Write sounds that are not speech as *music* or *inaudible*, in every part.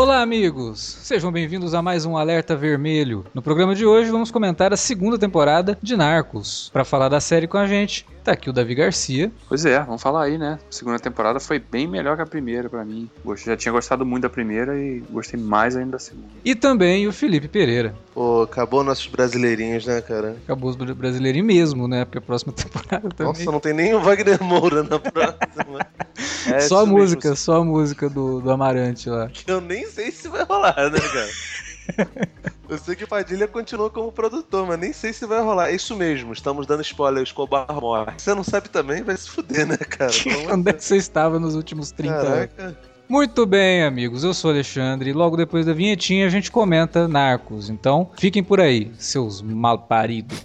Olá, amigos! Sejam bem-vindos a mais um Alerta Vermelho. No programa de hoje vamos comentar a segunda temporada de Narcos. Para falar da série com a gente, tá aqui o Davi Garcia. Pois é, vamos falar aí, né? A segunda temporada foi bem melhor que a primeira para mim. Eu já tinha gostado muito da primeira e gostei mais ainda da segunda. E também o Felipe Pereira. Pô, acabou nossos brasileirinhos, né, cara? Acabou os brasileirinhos mesmo, né? Porque a próxima *laughs* temporada também. Nossa, não tem nem o Wagner Moura na próxima. *laughs* É só a música, mesmo. só a música do, do Amarante lá. Que eu nem sei se vai rolar, né, cara? *laughs* eu sei que Padilha continua como produtor, mas nem sei se vai rolar. É isso mesmo, estamos dando spoiler, Escobar morre. Você não sabe também, vai se fuder, né, cara? *laughs* Onde é que você estava nos últimos 30 Caraca. anos? Muito bem, amigos. Eu sou Alexandre e logo depois da vinhetinha a gente comenta Narcos. Então, fiquem por aí, seus malparidos.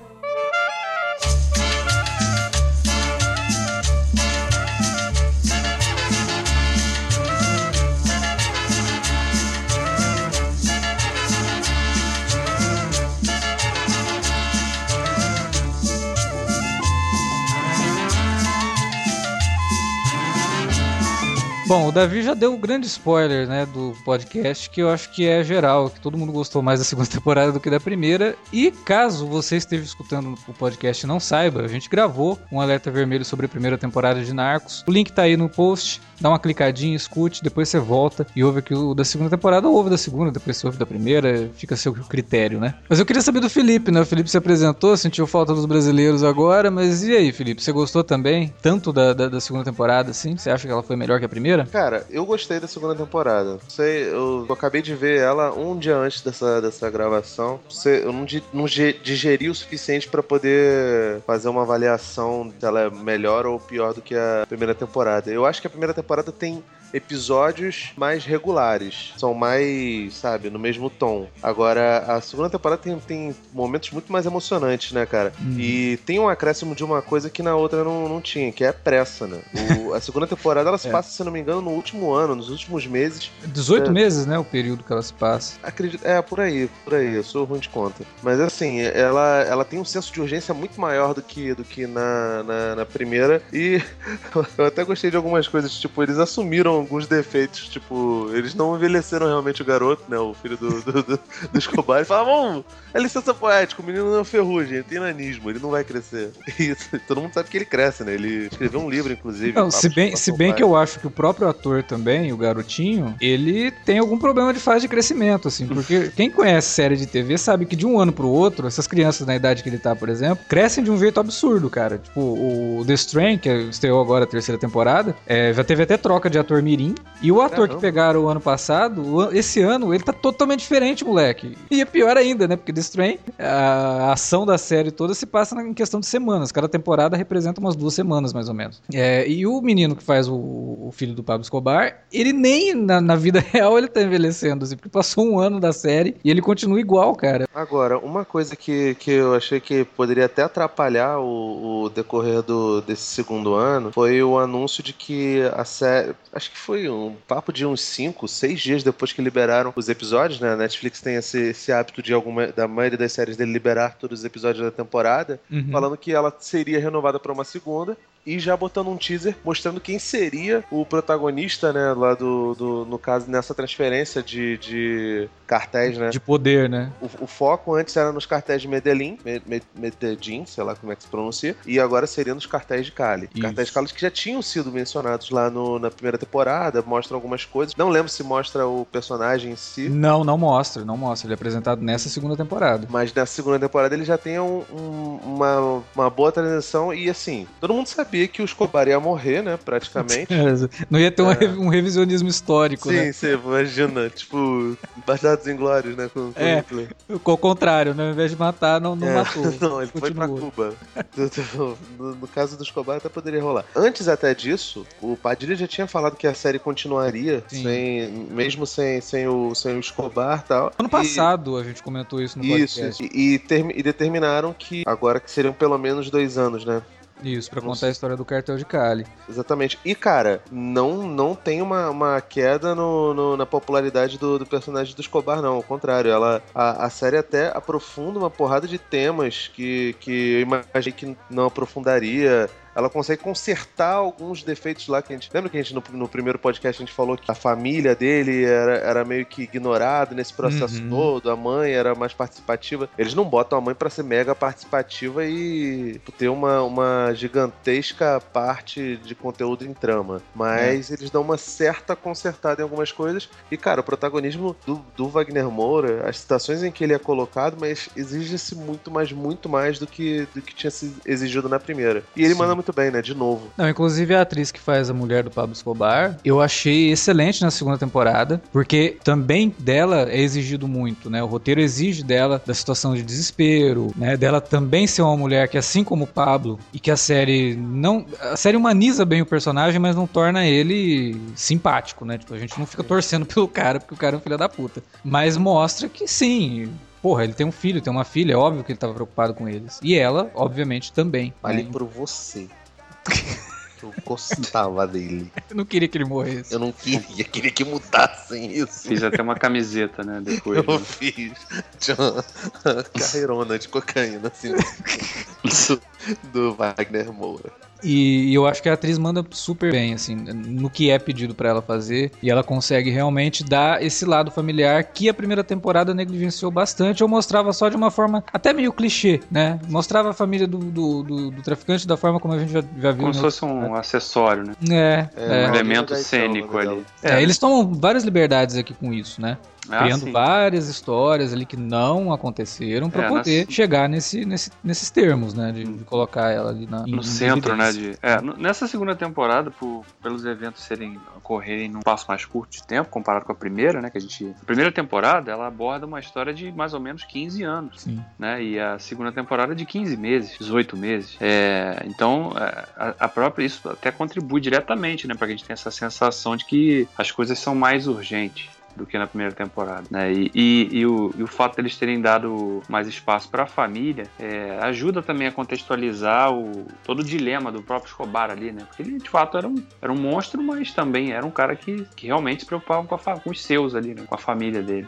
Bom, o Davi já deu um grande spoiler, né, do podcast, que eu acho que é geral, que todo mundo gostou mais da *laughs* segunda temporada do que da primeira. E caso você esteja escutando o podcast e não saiba, a gente gravou um alerta vermelho sobre a primeira temporada de Narcos. O link tá aí no post dá uma clicadinha, escute, depois você volta e ouve aqui o da segunda temporada ou ouve da segunda, depois você ouve da primeira, fica a seu critério, né? Mas eu queria saber do Felipe, né? O Felipe se apresentou, sentiu falta dos brasileiros agora, mas e aí, Felipe? Você gostou também? Tanto da, da, da segunda temporada, assim? Você acha que ela foi melhor que a primeira? Cara, eu gostei da segunda temporada. Sei, eu, eu acabei de ver ela um dia antes dessa, dessa gravação. Sei, eu não, não digeri o suficiente para poder fazer uma avaliação se ela é melhor ou pior do que a primeira temporada. Eu acho que a primeira temporada temporada tem episódios mais regulares. São mais, sabe, no mesmo tom. Agora, a segunda temporada tem, tem momentos muito mais emocionantes, né, cara? Uhum. E tem um acréscimo de uma coisa que na outra não, não tinha, que é pressa, né? O, a segunda temporada, ela se *laughs* é. passa, se não me engano, no último ano, nos últimos meses. 18 é, meses, né, o período que ela se passa. Acredito, é, por aí, por aí, eu sou ruim de conta. Mas assim, ela, ela tem um senso de urgência muito maior do que, do que na, na, na primeira. E *laughs* eu até gostei de algumas coisas, tipo, eles assumiram alguns defeitos, tipo, eles não envelheceram realmente o garoto, né? O filho do, do, do, do Escobar. E falavam, é licença poética, o menino não é ferrugem, ele tem nanismo, ele não vai crescer. *laughs* E todo mundo sabe que ele cresce, né? Ele escreveu um livro, inclusive. Não, se bem, se bem que eu acho que o próprio ator também, o garotinho, ele tem algum problema de fase de crescimento, assim, porque quem conhece série de TV sabe que de um ano pro outro, essas crianças na idade que ele tá, por exemplo, crescem de um jeito absurdo, cara. Tipo, o The Strain, que estreou agora a terceira temporada, é, já teve até troca de ator mirim, e o ator que pegaram o ano passado, esse ano, ele tá totalmente diferente, moleque. E é pior ainda, né? Porque The Strain, a ação da série toda se passa em questão de semanas. Cada temporada representa umas duas semanas, mais ou menos. É, e o menino que faz o, o, filho do Pablo Escobar, ele nem na, na, vida *laughs* real ele tá envelhecendo, assim, porque passou um ano da série e ele continua igual, cara. Agora, uma coisa que, que eu achei que poderia até atrapalhar o, o decorrer do, desse segundo ano foi o anúncio de que a série. Acho que foi um papo de uns 5, 6 dias depois que liberaram os episódios, né? A Netflix tem esse, esse hábito de alguma da maioria das séries dele liberar todos os episódios da temporada, uhum. falando que ela seria renovada para uma segunda e já botando um teaser mostrando quem seria o protagonista, né, lá do, do no caso, nessa transferência de, de cartéis, né? De poder, né? O, o foco antes era nos cartéis de Medellín, Medellín, sei lá como é que se pronuncia, e agora seria nos cartéis de Cali. Isso. Cartéis de Cali que já tinham sido mencionados lá no, na primeira temporada, mostram algumas coisas. Não lembro se mostra o personagem em si. Não, não mostra, não mostra. Ele é apresentado nessa segunda temporada. Mas nessa segunda temporada ele já tem um, um, uma, uma boa transição e assim, todo mundo sabe sabia que o Escobar ia morrer, né? Praticamente. *laughs* Não ia ter é. um revisionismo histórico, Sim, né? Sim, você imagina, tipo, Bastardos Inglórios, né? Com, com é, o contrário, né? Ao invés de matar, não, não é. matou. *laughs* não, ele Continuou. foi pra Cuba. *laughs* no, no, caso do Escobar, até poderia rolar. Antes até disso, o Padilha já tinha falado que a série continuaria, sem, mesmo sem, sem, o, sem o Escobar e tal. Ano passado a gente comentou isso no isso, podcast. Isso, e, e, e determinaram que agora que seriam pelo menos dois anos, né? Isso, para contar a história do cartel de Cali. Exatamente. E, cara, não, não tem uma, uma queda no, no na popularidade do, do, personagem do Escobar, não. Ao contrário, ela, a, a série até aprofunda uma porrada de temas que, que eu imaginei que não aprofundaria ela consegue consertar alguns defeitos lá que a gente. Lembra que a gente no, no primeiro podcast a gente falou que a família dele era, era meio que ignorada nesse processo uhum. todo, a mãe era mais participativa. Eles não botam a mãe para ser mega participativa e ter uma, uma gigantesca parte de conteúdo em trama. Mas é. eles dão uma certa consertada em algumas coisas. E, cara, o protagonismo do, do Wagner Moura, as situações em que ele é colocado, mas exige-se muito mais, muito mais do que, do que tinha sido exigido na primeira. E ele Sim. manda muito bem, né? De novo. Não, inclusive a atriz que faz a mulher do Pablo Escobar, eu achei excelente na segunda temporada, porque também dela é exigido muito, né? O roteiro exige dela da situação de desespero, né? Dela também ser uma mulher que, assim como o Pablo, e que a série não. A série humaniza bem o personagem, mas não torna ele simpático, né? Tipo, a gente não fica torcendo *laughs* pelo cara, porque o cara é um filho da puta. Mas mostra que sim, porra, ele tem um filho, tem uma filha, é óbvio que ele tava preocupado com eles. E ela, obviamente, também. Vale né? por você. *laughs* Eu gostava dele. Eu não queria que ele morresse. Eu não queria, queria que mudassem isso. Fiz até uma camiseta, né? Depois. Eu né? fiz. Tinha uma carreirona de cocaína, assim. do *laughs* Wagner Moura. E, eu acho que a atriz manda super bem, assim, no que é pedido para ela fazer. E ela consegue realmente dar esse lado familiar que a primeira temporada negligenciou bastante, ou mostrava só de uma forma até meio clichê, né? Mostrava a família do, do, do, do traficante da forma como a gente já, já viu. Como se fosse um acessório, né? É. é, é. Um elemento cênico ali. É, eles tomam várias liberdades aqui com isso, né? Ah, criando sim. várias histórias ali que não aconteceram para é, poder nas... chegar nesse, nesse, nesses termos, né? De, de, colocar ela ali na, no centro, né? De, é, nessa segunda temporada, por, pelos eventos serem ocorrerem num passo mais curto de tempo comparado com a primeira, né? Que a gente, a primeira temporada ela aborda uma história de mais ou menos 15 anos, sim. né? E a segunda temporada de 15 meses, 18 meses. É, então é, a, a, própria isso até contribui diretamente, né? Para que a gente tenha essa sensação de que as coisas são mais urgentes do que na primeira temporada, né? E, e, e, o, e o fato deles terem dado mais espaço para a família é, ajuda também a contextualizar o, todo o dilema do próprio Escobar ali, né? Porque ele de fato era um, era um monstro, mas também era um cara que, que realmente se preocupava com, a, com os seus ali, né? com a família dele.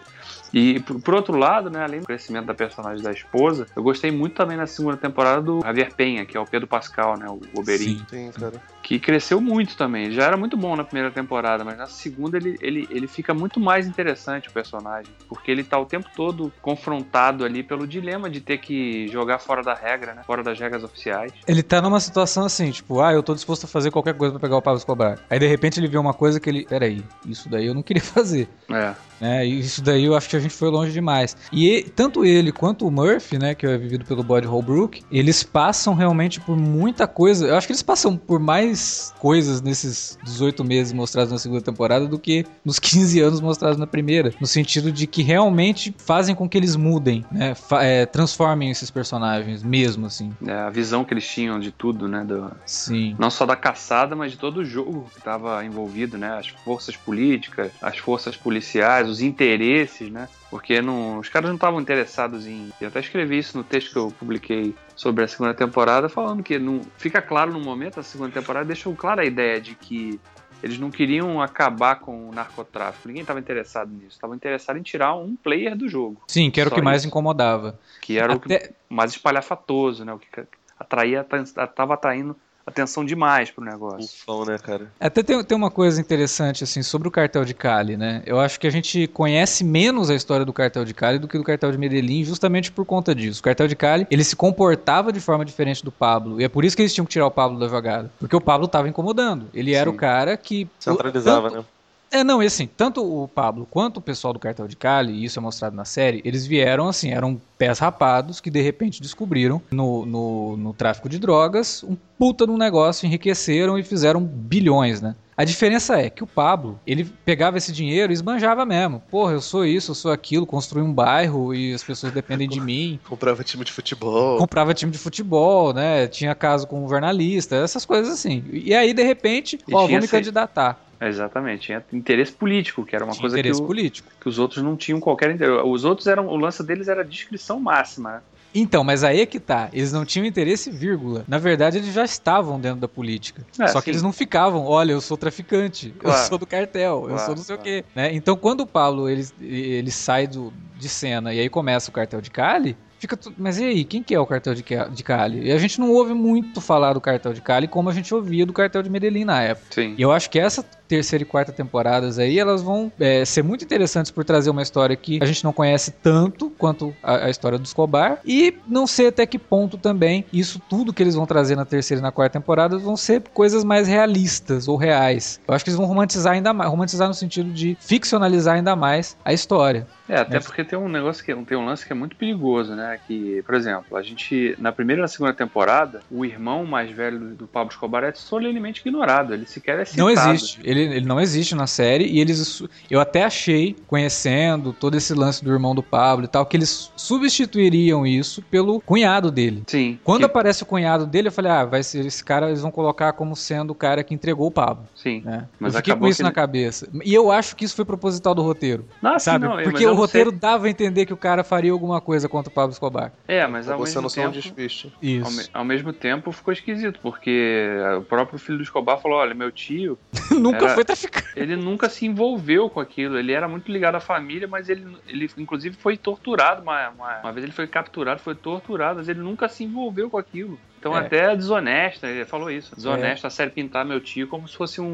E por outro lado, né, além do crescimento da personagem da esposa, eu gostei muito também na segunda temporada do Javier Penha, que é o Pedro Pascal, né, o Oberin. Sim, sim, cara. Que cresceu muito também. Já era muito bom na primeira temporada, mas na segunda ele, ele, ele fica muito mais interessante o personagem, porque ele tá o tempo todo confrontado ali pelo dilema de ter que jogar fora da regra, né, fora das regras oficiais. Ele tá numa situação assim, tipo, ah, eu tô disposto a fazer qualquer coisa para pegar o Pablo Escobar. Aí de repente ele vê uma coisa que ele, peraí, isso daí eu não queria *laughs* fazer. É. Né? Isso daí eu acho que gente foi longe demais. E tanto ele quanto o Murphy, né, que é vivido pelo Body Holbrook, eles passam realmente por muita coisa. Eu acho que eles passam por mais coisas nesses 18 meses mostrados na segunda temporada do que nos 15 anos mostrados na primeira. No sentido de que realmente fazem com que eles mudem, né? É, transformem esses personagens mesmo, assim. É, a visão que eles tinham de tudo, né? Do... Sim. Não só da caçada, mas de todo o jogo que estava envolvido, né? As forças políticas, as forças policiais, os interesses, né? Porque não, os caras não estavam interessados em. Eu até escrevi isso no texto que eu publiquei sobre a segunda temporada, falando que não fica claro no momento, a segunda temporada deixou clara a ideia de que eles não queriam acabar com o narcotráfico. Ninguém estava interessado nisso. Estavam interessados em tirar um player do jogo. Sim, que era Só o que mais incomodava. Que era Até... o que mais espalhafatoso, né? O que atraía, estava atraindo atenção demais pro negócio. Ufão, né, cara? Até tem, tem uma coisa interessante, assim, sobre o cartel de Cali, né? Eu acho que a gente conhece menos a história do cartel de Cali do que do cartel de Medellín, justamente por conta disso. O cartel de Cali, ele se comportava de forma diferente do Pablo, e é por isso que eles tinham que tirar o Pablo da jogada. Porque o Pablo tava incomodando. Ele era Sim. o cara que... Centralizava, tanto, né? É, não, e assim, tanto o Pablo quanto o pessoal do Cartel de Cali, e isso é mostrado na série, eles vieram assim, eram pés rapados que de repente descobriram no, no, no tráfico de drogas um puta num negócio, enriqueceram e fizeram bilhões, né? A diferença é que o Pablo, ele pegava esse dinheiro e esbanjava mesmo. Porra, eu sou isso, eu sou aquilo, construí um bairro e as pessoas dependem de mim. *laughs* Comprava time de futebol. Comprava time de futebol, né? Tinha caso com um jornalista, essas coisas assim. E aí, de repente, E ó, vou me candidatar. Exatamente, tinha interesse político, que era uma Tinha coisa que, interesse o- político. que os outros não tinham qualquer interesse. Os outros eram. O lance deles era descrição máxima. Então, mas aí é que tá. Eles não tinham interesse, vírgula. Na verdade, eles já estavam dentro da política. É, Só que sim. eles não ficavam, olha, eu sou traficante, eu Claro. sou do cartel, eu Claro, sou não sei o claro. quê. Né? Então, quando o Pablo ele, ele sai do, de cena e aí começa o cartel de Cali, fica tudo. Mas e aí, quem que é o cartel de, de Cali? E a gente não ouve muito falar do cartel de Cali como a gente ouvia do cartel de Medellín na época. Sim. E eu acho que essa terceira e quarta temporadas aí, elas vão é, ser muito interessantes por trazer uma história que a gente não conhece tanto quanto a, a história do Escobar e não sei até que ponto também isso tudo que eles vão trazer na terceira e na quarta temporada vão ser coisas mais realistas ou reais. Eu acho que eles vão romantizar ainda mais, romantizar no sentido de ficcionalizar ainda mais a história. É, até Mas- porque tem um negócio que tem um lance que é muito perigoso, né? Que, por exemplo, a gente na primeira e na segunda temporada, o irmão mais velho do, do Pablo Escobar é solenemente ignorado. Ele sequer é citado. Não existe. Ele, ele não existe na série. E eles. Eu até achei, conhecendo todo esse lance do irmão do Pablo e tal, que eles substituiriam isso pelo cunhado dele. Sim. Quando que- aparece o cunhado dele, eu falei, ah, vai ser esse cara, eles vão colocar como sendo o cara que entregou o Pablo. Sim. Né? Mas eu fiquei com acabou isso que na ele- cabeça. E eu acho que isso foi proposital do roteiro. Não, sim, sabe? não, Porque o roteiro sei- dava a entender que o cara faria alguma coisa contra o Pablo Escobar. É, mas ao Você mesmo um tempo. despiste. Ao, me- Isso. ao mesmo tempo ficou esquisito, porque o próprio filho do Escobar falou: olha, meu tio, *laughs* Nunca foi traficante. *laughs* ele nunca se envolveu com aquilo. Ele era muito ligado à família, mas ele, ele inclusive foi torturado. Uma, uma, uma vez ele foi capturado, foi torturado, mas ele nunca se envolveu com aquilo. Então É. até é desonesta, ele falou isso. Desonesta a série pintar meu tio como se fosse um,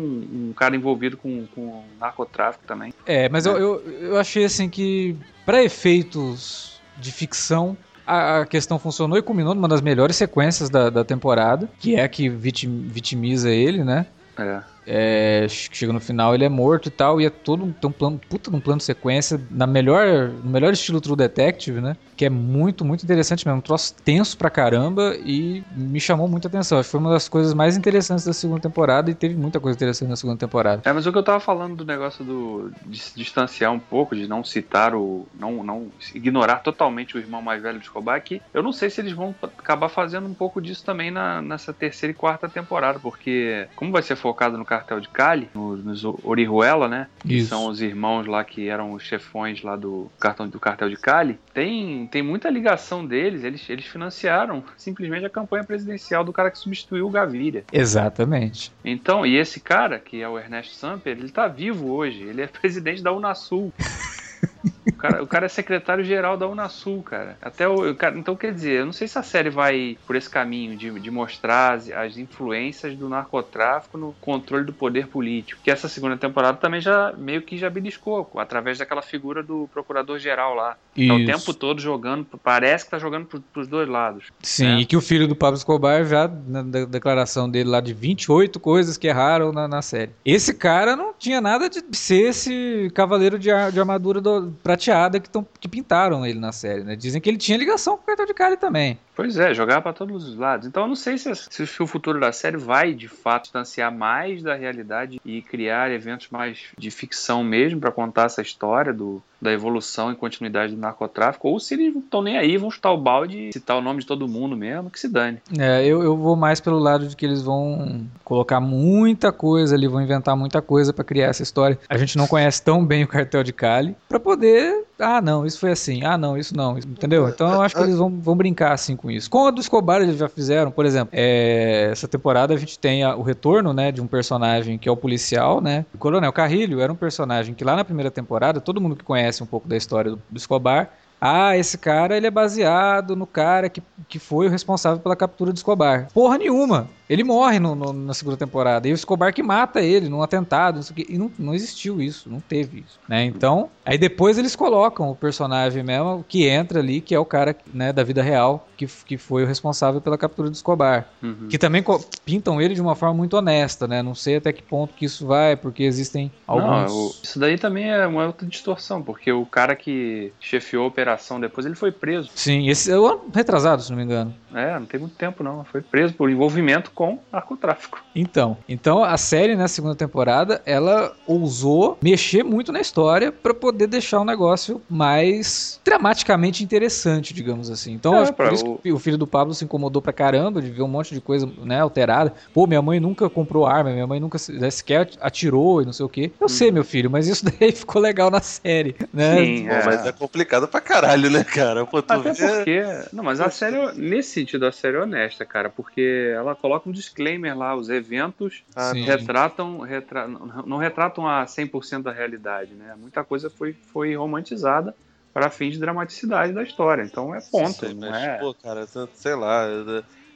um cara envolvido com, com narcotráfico também. É, mas É. Eu, eu, eu achei assim que, pra efeitos de ficção, a, questão funcionou e culminou numa das melhores sequências da, da temporada, que é a que vitim- vitimiza ele, né? É. É, che- chega no final, ele é morto e tal, e é todo um, um plano, puta um plano de sequência, na melhor, no melhor estilo True Detective, né? Que é muito, muito interessante mesmo. Um troço tenso pra caramba e me chamou muita atenção. Acho que foi uma das coisas mais interessantes da segunda temporada e teve muita coisa interessante na segunda temporada. É, mas o que eu tava falando do negócio do, de se distanciar um pouco, de não citar o. não, não ignorar totalmente o irmão mais velho do Escobar, é que eu não sei se eles vão acabar fazendo um pouco disso também na, nessa terceira e quarta temporada, porque como vai ser focado no cartel de Cali, nos, nos Orihuela, né? Que Isso. são os irmãos lá que eram os chefões lá do, cartão, do cartel de Cali, tem, tem muita ligação deles, eles, eles financiaram simplesmente a campanha presidencial do cara que substituiu o Gaviria. Exatamente. Então, e esse cara, que é o Ernesto Samper, ele tá vivo hoje. Ele é presidente da Unasul. *laughs* O cara, o cara é secretário-geral da Unasul, cara. Até o, cara, então, quer dizer, eu não sei se a série vai por esse caminho de, de mostrar as, as influências do narcotráfico no controle do poder político. Que essa segunda temporada também já meio que já beliscou, através daquela figura do procurador-geral lá. Tá o tempo todo jogando, parece que tá jogando pro, pros dois lados. Sim, né? e que o filho do Pablo Escobar já, na de- declaração dele lá de 28 coisas que erraram na, na série. Esse cara não tinha nada de ser esse cavaleiro de, de armadura do- prateada que, tão, que pintaram ele na série, né? Dizem que ele tinha ligação com o cartão de Cali também. Pois é, jogar pra todos os lados. Então eu não sei se, se o futuro da série vai de fato distanciar mais da realidade e criar eventos mais de ficção mesmo pra contar essa história do, da evolução e continuidade do narcotráfico, ou se eles não estão nem aí, vão chutar o balde e citar o nome de todo mundo mesmo, que se dane. É, eu, eu vou mais pelo lado de que eles vão colocar muita coisa ali, vão inventar muita coisa pra criar essa história. A gente não conhece tão bem o cartel de Cali pra poder. Ah, não, isso foi assim. Ah, não, isso não. Entendeu? Então eu acho que eles vão, vão brincar assim com isso. Com a do Escobar eles já fizeram, por exemplo, é, essa temporada a gente tem a- o retorno, né, de um personagem que é o policial, né? O Coronel Carrilho era um personagem que lá na primeira temporada, todo mundo que conhece um pouco da história do, do Escobar ah, esse cara ele é baseado no cara que, que foi o responsável pela captura do Escobar. Porra nenhuma. Ele morre no, no, na segunda temporada. E o Escobar que mata ele num atentado, não sei o quê. E não, não existiu isso, não teve isso. Né? Então, aí depois eles colocam o personagem mesmo que entra ali, que é o cara né, da vida real, que, que foi o responsável pela captura do Escobar. Uhum. Que também pintam ele de uma forma muito honesta, né? Não sei até que ponto que isso vai, porque existem alguns. Não, isso daí também é uma outra distorção, porque o cara que chefiou a operação depois, ele foi preso. Sim, esse é o ano retrasado, se não me engano. É, não tem muito tempo não. Foi preso por envolvimento com narcotráfico. Então, então a série na né, segunda temporada, ela ousou mexer muito na história para poder deixar o negócio mais dramaticamente interessante, digamos assim. Então, é, por isso o... que o filho do Pablo se incomodou pra caramba de ver um monte de coisa, né, alterada. Pô, minha mãe nunca comprou arma, minha mãe nunca né, sequer atirou e não sei o quê. Eu hum. sei, meu filho, mas isso *laughs* daí ficou legal na série, né? Sim, Pô, é. mas é complicado pra caralho, né, cara? Pô, Até vê... porque... Não, mas a série, nesse sentido, a série é honesta, cara, porque ela coloca um disclaimer lá, os eventos ah, retratam, retra... não retratam a 100% da realidade, né? Muita coisa foi, foi romantizada para fins de dramaticidade da história. Então é ponto. Sim, mas, é... pô, cara, sei lá.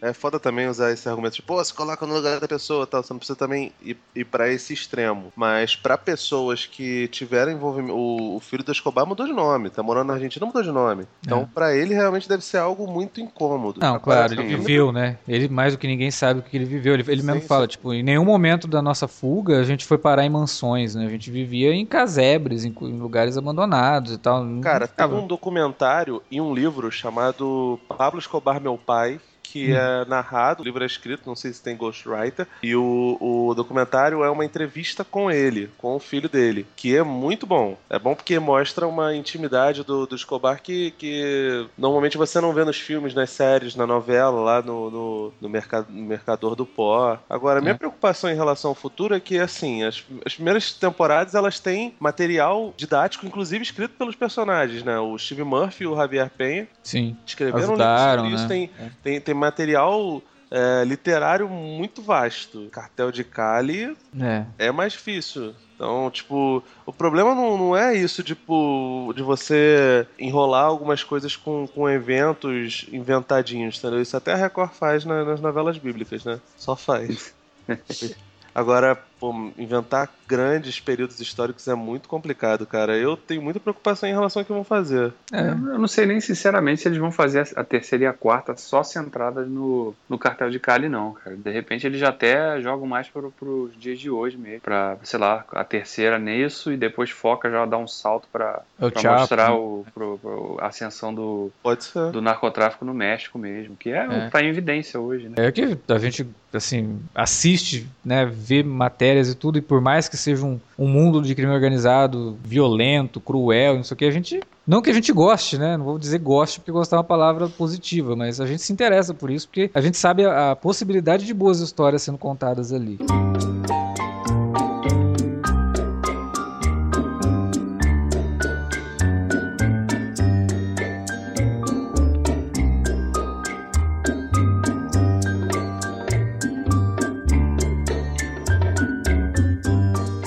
É foda também usar esse argumento de, pô, se coloca no lugar da pessoa tal. Você não precisa também ir, ir pra esse extremo. Mas para pessoas que tiveram envolvimento. O, o, filho do Escobar mudou de nome, tá morando na Argentina, mudou de nome. Então, é. para ele, realmente deve ser algo muito incômodo. Não, claro, ele viveu, né? Ele, mais do que ninguém sabe o que ele viveu. Ele, ele sim, mesmo sim. fala, tipo, em nenhum momento da nossa fuga a gente foi parar em mansões, né? A gente vivia em casebres, em, em lugares abandonados e tal. Cara, tem um documentário e um livro chamado Pablo Escobar, Meu Pai, que hum. é narrado, o livro é escrito, não sei se tem ghostwriter, e o, o documentário é uma entrevista com ele, com o filho dele, que é muito bom. É bom porque mostra uma intimidade do, do Escobar que, que normalmente você não vê nos filmes, nas séries, na novela, lá no, no, no, mercado, no Mercador do Pó. Agora, minha é. preocupação em relação ao futuro é que, assim, as, as primeiras temporadas elas têm material didático, inclusive escrito pelos personagens, né? O Steve Murphy e o Javier Penha Sim. escreveram Ajudaram, um livro sobre isso. Né? Tem, tem, tem material é, literário muito vasto. Cartel de Cali é. é mais difícil. Então, tipo, o problema não, não é isso, tipo, de você enrolar algumas coisas com, com eventos inventadinhos, entendeu? Isso até a Record faz na, nas novelas bíblicas, né? Só faz. *laughs* Agora, pô, inventar grandes períodos históricos é muito complicado, cara. Eu tenho muita preocupação em relação ao que vão fazer. É, eu não sei nem sinceramente se eles vão fazer a terceira e a quarta só centradas no, no cartel de Cali, não, cara. De repente eles já até jogam mais para os dias de hoje mesmo. Pra, sei lá, a terceira nisso e depois foca já dar um salto para mostrar né? o, pro, pro, a ascensão do, do narcotráfico no México mesmo, que é, é. o que tá em evidência hoje, né? É que a gente, assim, assiste, né, vê e tudo, e por mais que seja um, um mundo de crime organizado violento, cruel, não sei o que, a gente. Não que a gente goste, né? Não vou dizer goste porque gostar é uma palavra positiva, mas a gente se interessa por isso porque a gente sabe a, a possibilidade de boas histórias sendo contadas ali.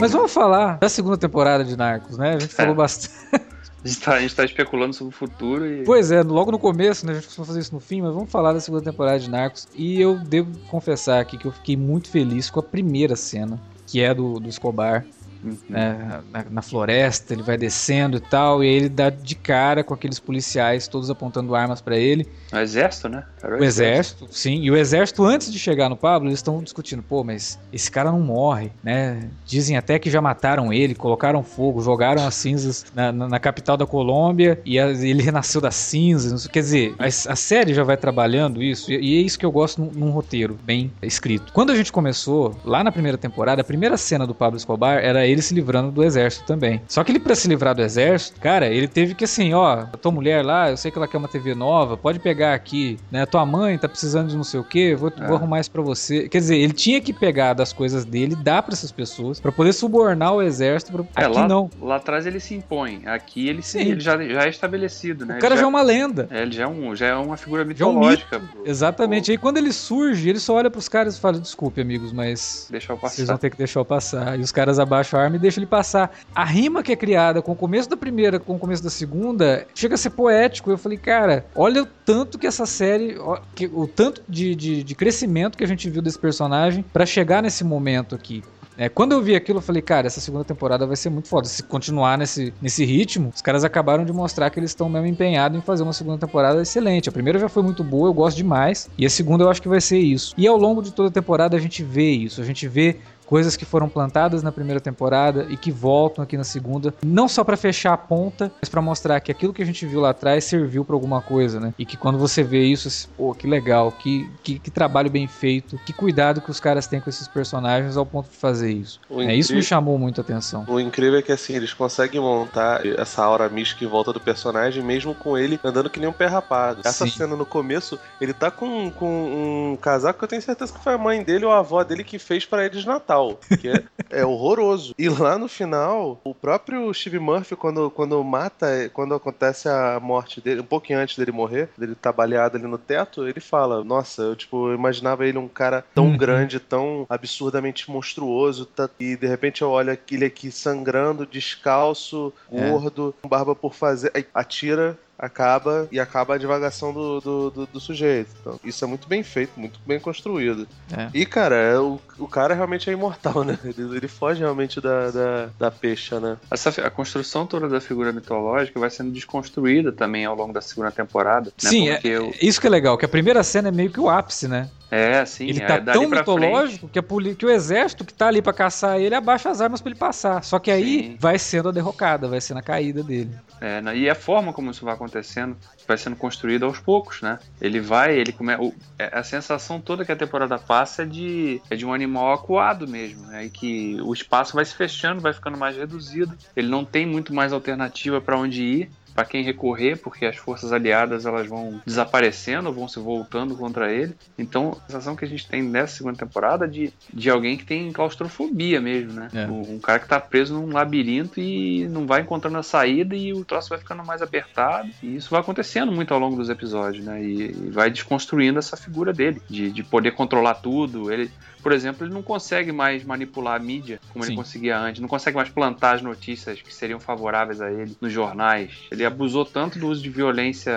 Mas vamos falar da segunda temporada de Narcos, né? A gente falou é. bastante. *laughs* A gente, tá, a gente tá especulando sobre o futuro e. Pois é, logo no começo, né? A gente costuma fazer isso no fim, mas vamos falar da segunda temporada de Narcos. E eu devo confessar aqui que eu fiquei muito feliz com a primeira cena, que é do, do Escobar uhum. né, na, na, floresta, ele vai descendo e tal, e aí ele dá de cara com aqueles policiais todos apontando armas para ele. O exército, né? o, o exército, exército, sim. E o exército, antes de chegar no Pablo, eles estão discutindo, pô, mas esse cara não morre, né? Dizem até que já mataram ele, colocaram fogo, jogaram as cinzas na, na, na capital da Colômbia e a, ele renasceu das cinzas. Quer dizer, a, a, série já vai trabalhando isso, e, e é isso que eu gosto num, num roteiro bem escrito. Quando a gente começou, lá na primeira temporada, a primeira cena do Pablo Escobar era ele se livrando do exército também. Só que ele, pra se livrar do exército, cara, ele teve que assim, ó, a tua mulher lá, eu sei que ela quer uma TV nova, pode pegar aqui, né? Tua mãe tá precisando de não sei o que, vou, é. vou arrumar isso pra você. Quer dizer, ele tinha que pegar das coisas dele, dar pra essas pessoas, para poder subornar o exército. Pra... É, aqui lá, não. Lá atrás ele se impõe, aqui ele, Sim. ele já, já é estabelecido, né? O cara já, já, é uma lenda. É, ele já é, um, já é uma figura mitológica. É um mito. Exatamente. Pro... Aí quando ele surge, ele só olha pros caras e fala: desculpe, amigos, mas. Deixar eu passar. Vocês vão ter que deixar eu passar. E os caras abaixam charme e deixa ele passar. A rima que é criada com o começo da primeira com o começo da segunda chega a ser poético. Eu falei, cara, olha o tanto que essa série, o tanto de, de, de crescimento que a gente viu desse personagem para chegar nesse momento aqui. É, quando eu vi aquilo, eu falei, cara, essa segunda temporada vai ser muito foda. Se continuar nesse, nesse ritmo, os caras acabaram de mostrar que eles estão mesmo empenhados em fazer uma segunda temporada excelente. A primeira já foi muito boa, eu gosto demais. E a segunda eu acho que vai ser isso. E ao longo de toda a temporada a gente vê isso. A gente vê coisas que foram plantadas na primeira temporada e que voltam aqui na segunda, não só para fechar a ponta, mas para mostrar que aquilo que a gente viu lá atrás serviu para alguma coisa, né? E que quando você vê isso, pô, que legal, que, que, que, trabalho bem feito, que cuidado que os caras têm com esses personagens ao ponto de fazer isso. É, isso me chamou muito a atenção. O incrível é que assim, eles conseguem montar essa aura mística em volta do personagem, mesmo com ele andando que nem um pé rapado. Essa Sim. cena no começo, ele tá com, com um casaco que eu tenho certeza que foi a mãe dele ou a avó dele que fez para eles Natal Natal, que é, é, horroroso. E lá no final, o próprio Steve Murphy, quando, quando mata, quando acontece a morte dele, um pouquinho antes dele morrer, dele tá baleado ali no teto, ele fala: Nossa, eu tipo, eu imaginava ele um cara tão uhum. grande, tão absurdamente monstruoso, tá, e de repente eu olho ele aqui sangrando, descalço, é. gordo, com barba por fazer, aí atira acaba e acaba a divagação do, do, do, do, sujeito. Então, isso é muito bem feito, muito bem construído. É. E, cara, é, o, o cara realmente é imortal, *laughs* né? Ele, ele foge realmente da, da, da peixa, né? Essa, a construção toda da figura mitológica vai sendo desconstruída também ao longo da segunda temporada. Né? Sim, é, eu... isso que é legal, que a primeira cena é meio que o ápice, né? É, sim. Ele é, tá tão mitológico que, a que, o exército que tá ali para caçar ele abaixa as armas para ele passar. Só que aí sim. vai sendo a derrocada, vai sendo a caída dele. É, né? e a forma como isso vai acontecendo vai sendo construído aos poucos, né? Ele vai, ele come... É, a sensação toda que a temporada passa é de, é de um animal acuado mesmo, né? Que o espaço vai se fechando, vai ficando mais reduzido. Ele não tem muito mais alternativa para onde ir para quem recorrer, porque as forças aliadas elas vão desaparecendo, vão se voltando contra ele. Então, a sensação que a gente tem nessa segunda temporada de, de alguém que tem claustrofobia mesmo, né? É. Um, cara que tá preso num labirinto e não vai encontrando a saída e o troço vai ficando mais apertado. E isso vai acontecendo muito ao longo dos episódios, né? E, e vai desconstruindo essa figura dele, de, de poder controlar tudo. Ele, por exemplo, ele não consegue mais manipular a mídia como Sim. ele conseguia antes, não consegue mais plantar as notícias que seriam favoráveis a ele nos jornais. Ele abusou tanto do uso de violência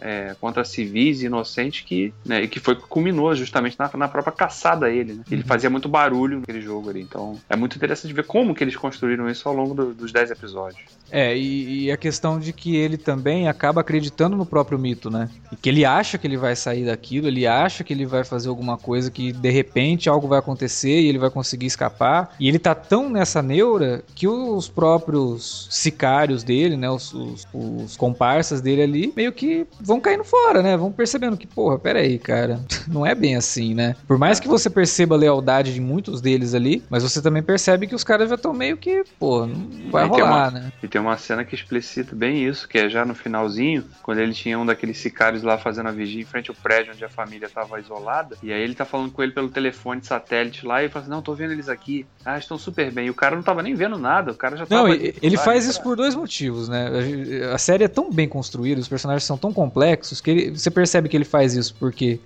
é, contra civis e inocentes que, né, que foi culminou justamente na, na própria caçada a ele. Né? Ele uhum. fazia muito barulho naquele jogo ali. Então é muito interessante ver como que eles construíram isso ao longo do, dos 10 episódios. É, e, e, a questão de que ele também acaba acreditando no próprio mito, né? E que ele acha que ele vai sair daquilo, ele acha que ele vai fazer alguma coisa que de repente algo vai acontecer e ele vai conseguir escapar. E ele tá tão nessa neura que os próprios sicários dele, né? Os, os, os comparsas dele ali, meio que vão caindo fora, né? Vão percebendo que, porra, pera aí, cara, *laughs* não é bem assim, né? Por mais que você perceba a lealdade de muitos deles ali, mas você também percebe que os caras já estão meio que, pô, não vai e rolar, uma, né? E tem uma cena que explicita bem isso, que é já no finalzinho, quando ele tinha um daqueles sicários lá fazendo a vigia em frente ao prédio onde a família estava isolada, e aí ele tá falando com ele pelo telefone satélite lá e fala assim: Não, tô vendo eles aqui. Ah, estão super bem. E o cara não tava nem vendo nada, o cara já tava. Não, ele faz isso por dois motivos, né? A série é tão bem construída, os personagens são tão complexos que ele, você percebe que ele faz isso porque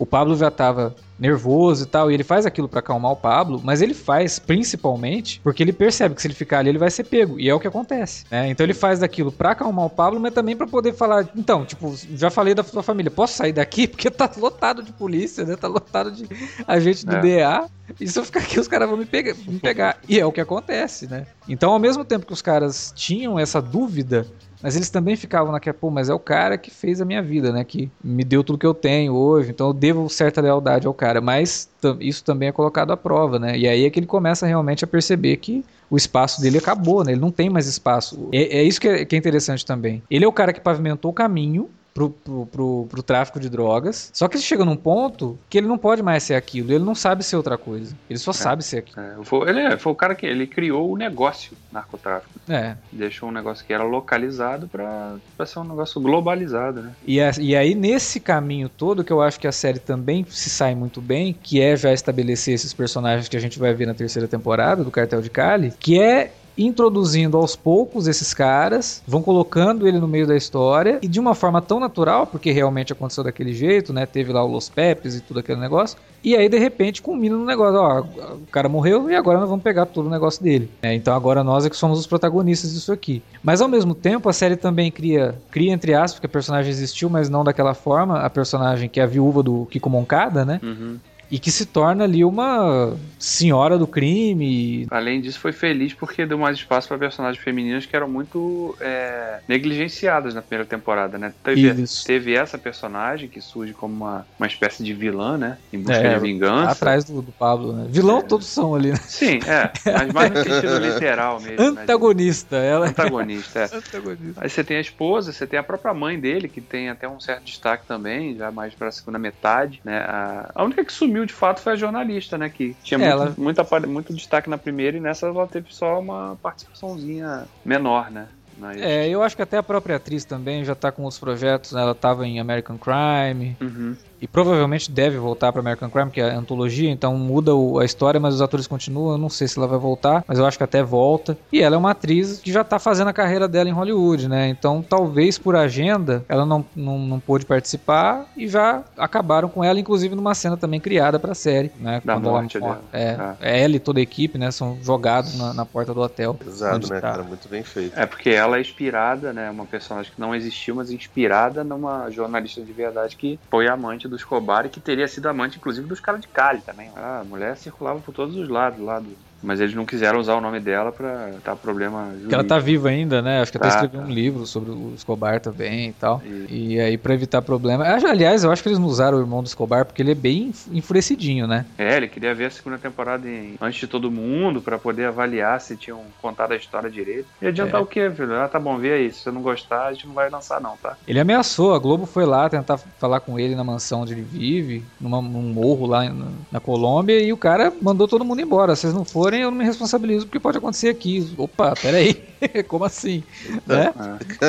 o Pablo já tava nervoso e tal, e ele faz aquilo para acalmar o Pablo, mas ele faz principalmente porque ele percebe que se ele ficar ali ele vai ser pego, e é o que acontece, né? Então ele faz daquilo para acalmar o Pablo, mas também para poder falar, então, tipo, já falei da sua família, posso sair daqui *laughs* porque tá lotado de polícia, né? Tá lotado de agente do é. DA. E se eu ficar aqui, os caras vão me pegar, me pegar. E é o que acontece, né? Então, ao mesmo tempo que os caras tinham essa dúvida mas eles também ficavam naquela, pô, mas é o cara que fez a minha vida, né? Que me deu tudo que eu tenho hoje, então eu devo certa lealdade ao cara. Mas isso também é colocado à prova, né? E aí é que ele começa realmente a perceber que o espaço dele acabou, né? Ele não tem mais espaço. É, é isso que é, que é interessante também. Ele é o cara que pavimentou o caminho pro, pro, pro, pro, tráfico de drogas. Só que ele chega num ponto que ele não pode mais ser aquilo, ele não sabe ser outra coisa. Ele só é, sabe ser aquilo. É, foi, ele é, foi o cara que ele criou o negócio narcotráfico. É. Deixou um negócio que era localizado para ser um negócio globalizado, né? E, a, e aí, nesse caminho todo, que eu acho que a série também se sai muito bem, que é já estabelecer esses personagens que a gente vai ver na terceira temporada do Cartel de Cali, que é introduzindo aos poucos esses caras, vão colocando ele no meio da história e de uma forma tão natural, porque realmente aconteceu daquele jeito, né? Teve lá o Los Pepes e tudo aquele negócio. E aí, de repente, culmina no negócio. Ó, o cara morreu e agora nós vamos pegar todo o negócio dele. É, então agora nós é que somos os protagonistas disso aqui. Mas ao mesmo tempo, a série também cria, cria entre aspas, porque a personagem existiu, mas não daquela forma. A personagem que é a viúva do Kiko Moncada, né? Uhum. E que se torna ali uma senhora do crime. Além disso, foi feliz porque deu mais espaço para personagens femininas que eram muito é, negligenciadas na primeira temporada, né? Teve, teve essa personagem que surge como uma, uma espécie de vilã, né? Em busca É, de vingança. Atrás do, do Pablo, né? Vilão É. todos são ali, né? Sim, é. Mas mais no sentido *laughs* literal mesmo. né, Antagonista, ela é Antagonista, é. antagonista. Aí você tem a esposa, você tem a própria mãe dele, que tem até um certo destaque também, já mais pra segunda metade, né? A, a única que sumiu de fato foi a jornalista, né? Que tinha muito, Ela- muito, muito destaque na primeira e nessa ela teve só uma participaçãozinha menor, né? É, eu acho que até a própria atriz também já tá com os projetos, né? Ela tava em American Crime Uhum. E provavelmente deve voltar pra American Crime, que é a antologia, então muda o- a história, mas os atores continuam. Eu não sei se ela vai voltar, mas eu acho que até volta. E ela é uma atriz que já tá fazendo a carreira dela em Hollywood, né? Então talvez por agenda ela não, não, não pôde participar e já acabaram com ela, inclusive numa cena também criada pra série, né? Da Quando ela morte morre. dela. É, Ah. é ela e toda a equipe, né? São jogados na, na porta do hotel. Exato, né, tá. cara? Muito bem feito. É porque ela é inspirada, né? Uma personagem que não existiu, mas inspirada numa jornalista de verdade que foi amante do Escobar e que teria sido amante, inclusive, dos caras de Cali também. A mulher circulava por todos os lados lá do. Mas eles não quiseram usar o nome dela pra dar problema jurídico. Que ela tá viva ainda, né? Acho que até Tá, escreveu tá. um livro sobre o Escobar também e tal. E- E aí, pra evitar problema. Ah, Aliás, eu acho que eles não usaram o irmão do Escobar porque ele é bem enfurecidinho, né? É, ele queria ver a segunda temporada em- antes de todo mundo pra poder avaliar se tinham contado a história direito. E adiantar É. o quê, filho? Ah, tá bom, vê aí. Se você não gostar, a gente não vai lançar, não, tá? Ele ameaçou, a Globo foi lá tentar falar com ele na mansão onde ele vive, numa- num morro lá em- na Colômbia, e o cara mandou todo mundo embora. Se vocês não forem, eu não me responsabilizo porque pode acontecer aqui. Opa, peraí, *laughs* como assim? né?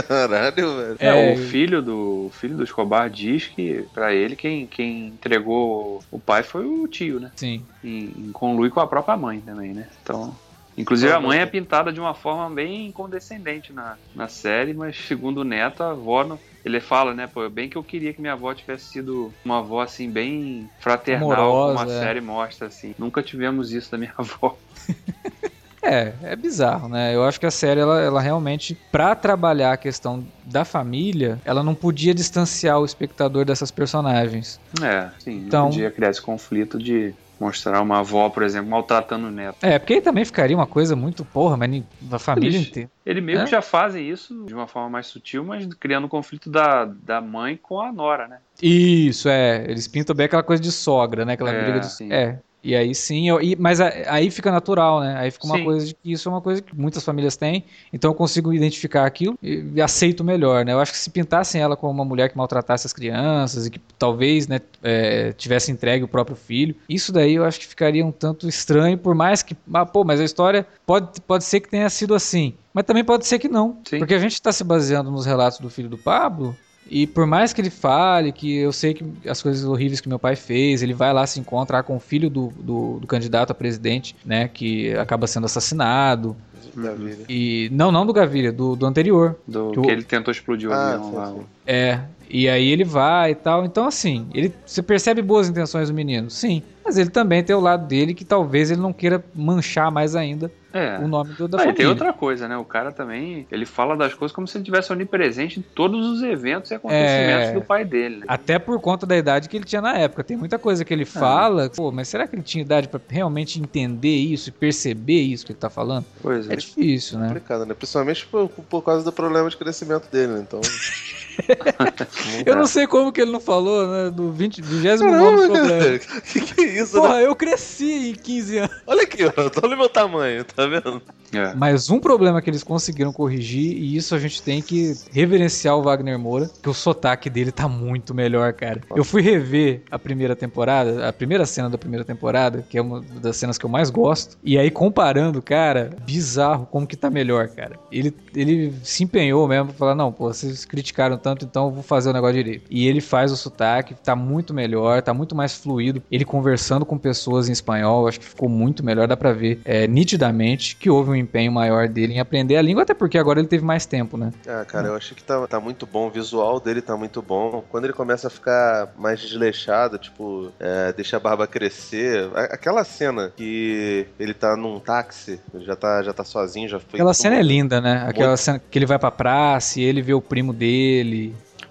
Caralho, velho. É, É, o filho do o filho do Escobar diz que pra ele quem, quem entregou o pai foi o tio, né? Sim. Em, em conluio com a própria mãe também, né? Então, inclusive a mãe é pintada de uma forma bem condescendente na, na série, mas segundo o Neto, a avó não, ele fala, né, pô, bem que eu queria que minha avó tivesse sido uma avó assim bem fraternal, Amorosa, como a é. série mostra assim. Nunca tivemos isso da minha *laughs* avó. *laughs* É, é bizarro, né? Eu acho que a série, ela, ela realmente, pra trabalhar a questão da família, ela não podia distanciar o espectador dessas personagens. É, sim, Então- não podia criar esse conflito de mostrar uma avó, por exemplo, maltratando o neto. É, porque aí também ficaria uma coisa muito porra, mas da família Eles- inteira. Ele meio É? que já fazem isso de uma forma mais sutil, mas criando um conflito da, da mãe com a nora, né? Isso, é. Eles pintam bem aquela coisa de sogra, né? Aquela É, briga de. sim. É. E aí sim, eu- e- mas aí fica natural, né? Aí fica uma Sim. coisa de que isso é uma coisa que muitas famílias têm, então eu consigo identificar aquilo e, e aceito melhor, né? Eu acho que se pintassem ela como uma mulher que maltratasse as crianças e que talvez, né, é, tivesse entregue o próprio filho, isso daí eu acho que ficaria um tanto estranho, por mais que, ah, pô, mas a história pode, pode ser que tenha sido assim, mas também pode ser que não, Sim. porque a gente está se baseando nos relatos do filho do Pablo, e por mais que ele fale que eu sei que as coisas horríveis que meu pai fez, ele vai lá se encontrar com o filho do, do, do candidato a presidente, né? Que acaba sendo assassinado. Gaviria. E. Não, não do Gaviria, do, do anterior. Do Que que, o- ele tentou explodir o Ah, avião sim, lá. sim. É. E aí ele vai e tal. Então, assim, ele, você percebe boas intenções do menino? Sim. Mas ele também tem o lado dele que talvez ele não queira manchar mais ainda É. o nome do, da Ah, e família. tem outra coisa, né? O cara também, ele fala das coisas como se ele tivesse onipresente em todos os eventos e acontecimentos É. do pai dele, né? Até por conta da idade que ele tinha na época. Tem muita coisa que ele fala, pô, mas será que ele tinha idade pra realmente entender isso e perceber isso que ele tá falando? Pois é. É difícil, né? complicado, né? Principalmente por, por causa do problema de crescimento dele, né? Então. *laughs* *laughs* Eu não sei como que ele não falou, né? Do 20, 29 Caramba. *laughs* Que que é isso, né? Porra, eu cresci em 15 anos. Olha aqui, ó. *laughs* Olha o meu tamanho, tá vendo? É. Mas um problema que eles conseguiram corrigir, e isso a gente tem que reverenciar o Wagner Moura, que o sotaque dele tá muito melhor, cara. Eu fui rever a primeira temporada, a primeira cena da primeira temporada, que é uma das cenas que eu mais gosto, e aí comparando, cara, bizarro como que tá melhor, cara. Ele, ele se empenhou mesmo pra falar, não, pô, vocês criticaram tanto, então eu vou fazer o negócio direito. E ele faz o sotaque, tá muito melhor, tá muito mais fluido. Ele conversando com pessoas em espanhol, acho que ficou muito melhor, dá pra ver é, nitidamente que houve um empenho maior dele em aprender a língua, até porque agora ele teve mais tempo, né? Ah, cara, eu acho que tá, tá muito bom, o visual dele tá muito bom. Quando ele começa a ficar mais desleixado, tipo, é, deixa a barba crescer. Aquela cena que ele tá num táxi, já tá, já tá sozinho, já foi. Aquela cena é linda, né? Aquela muito... cena que ele vai pra praça e ele vê o primo dele.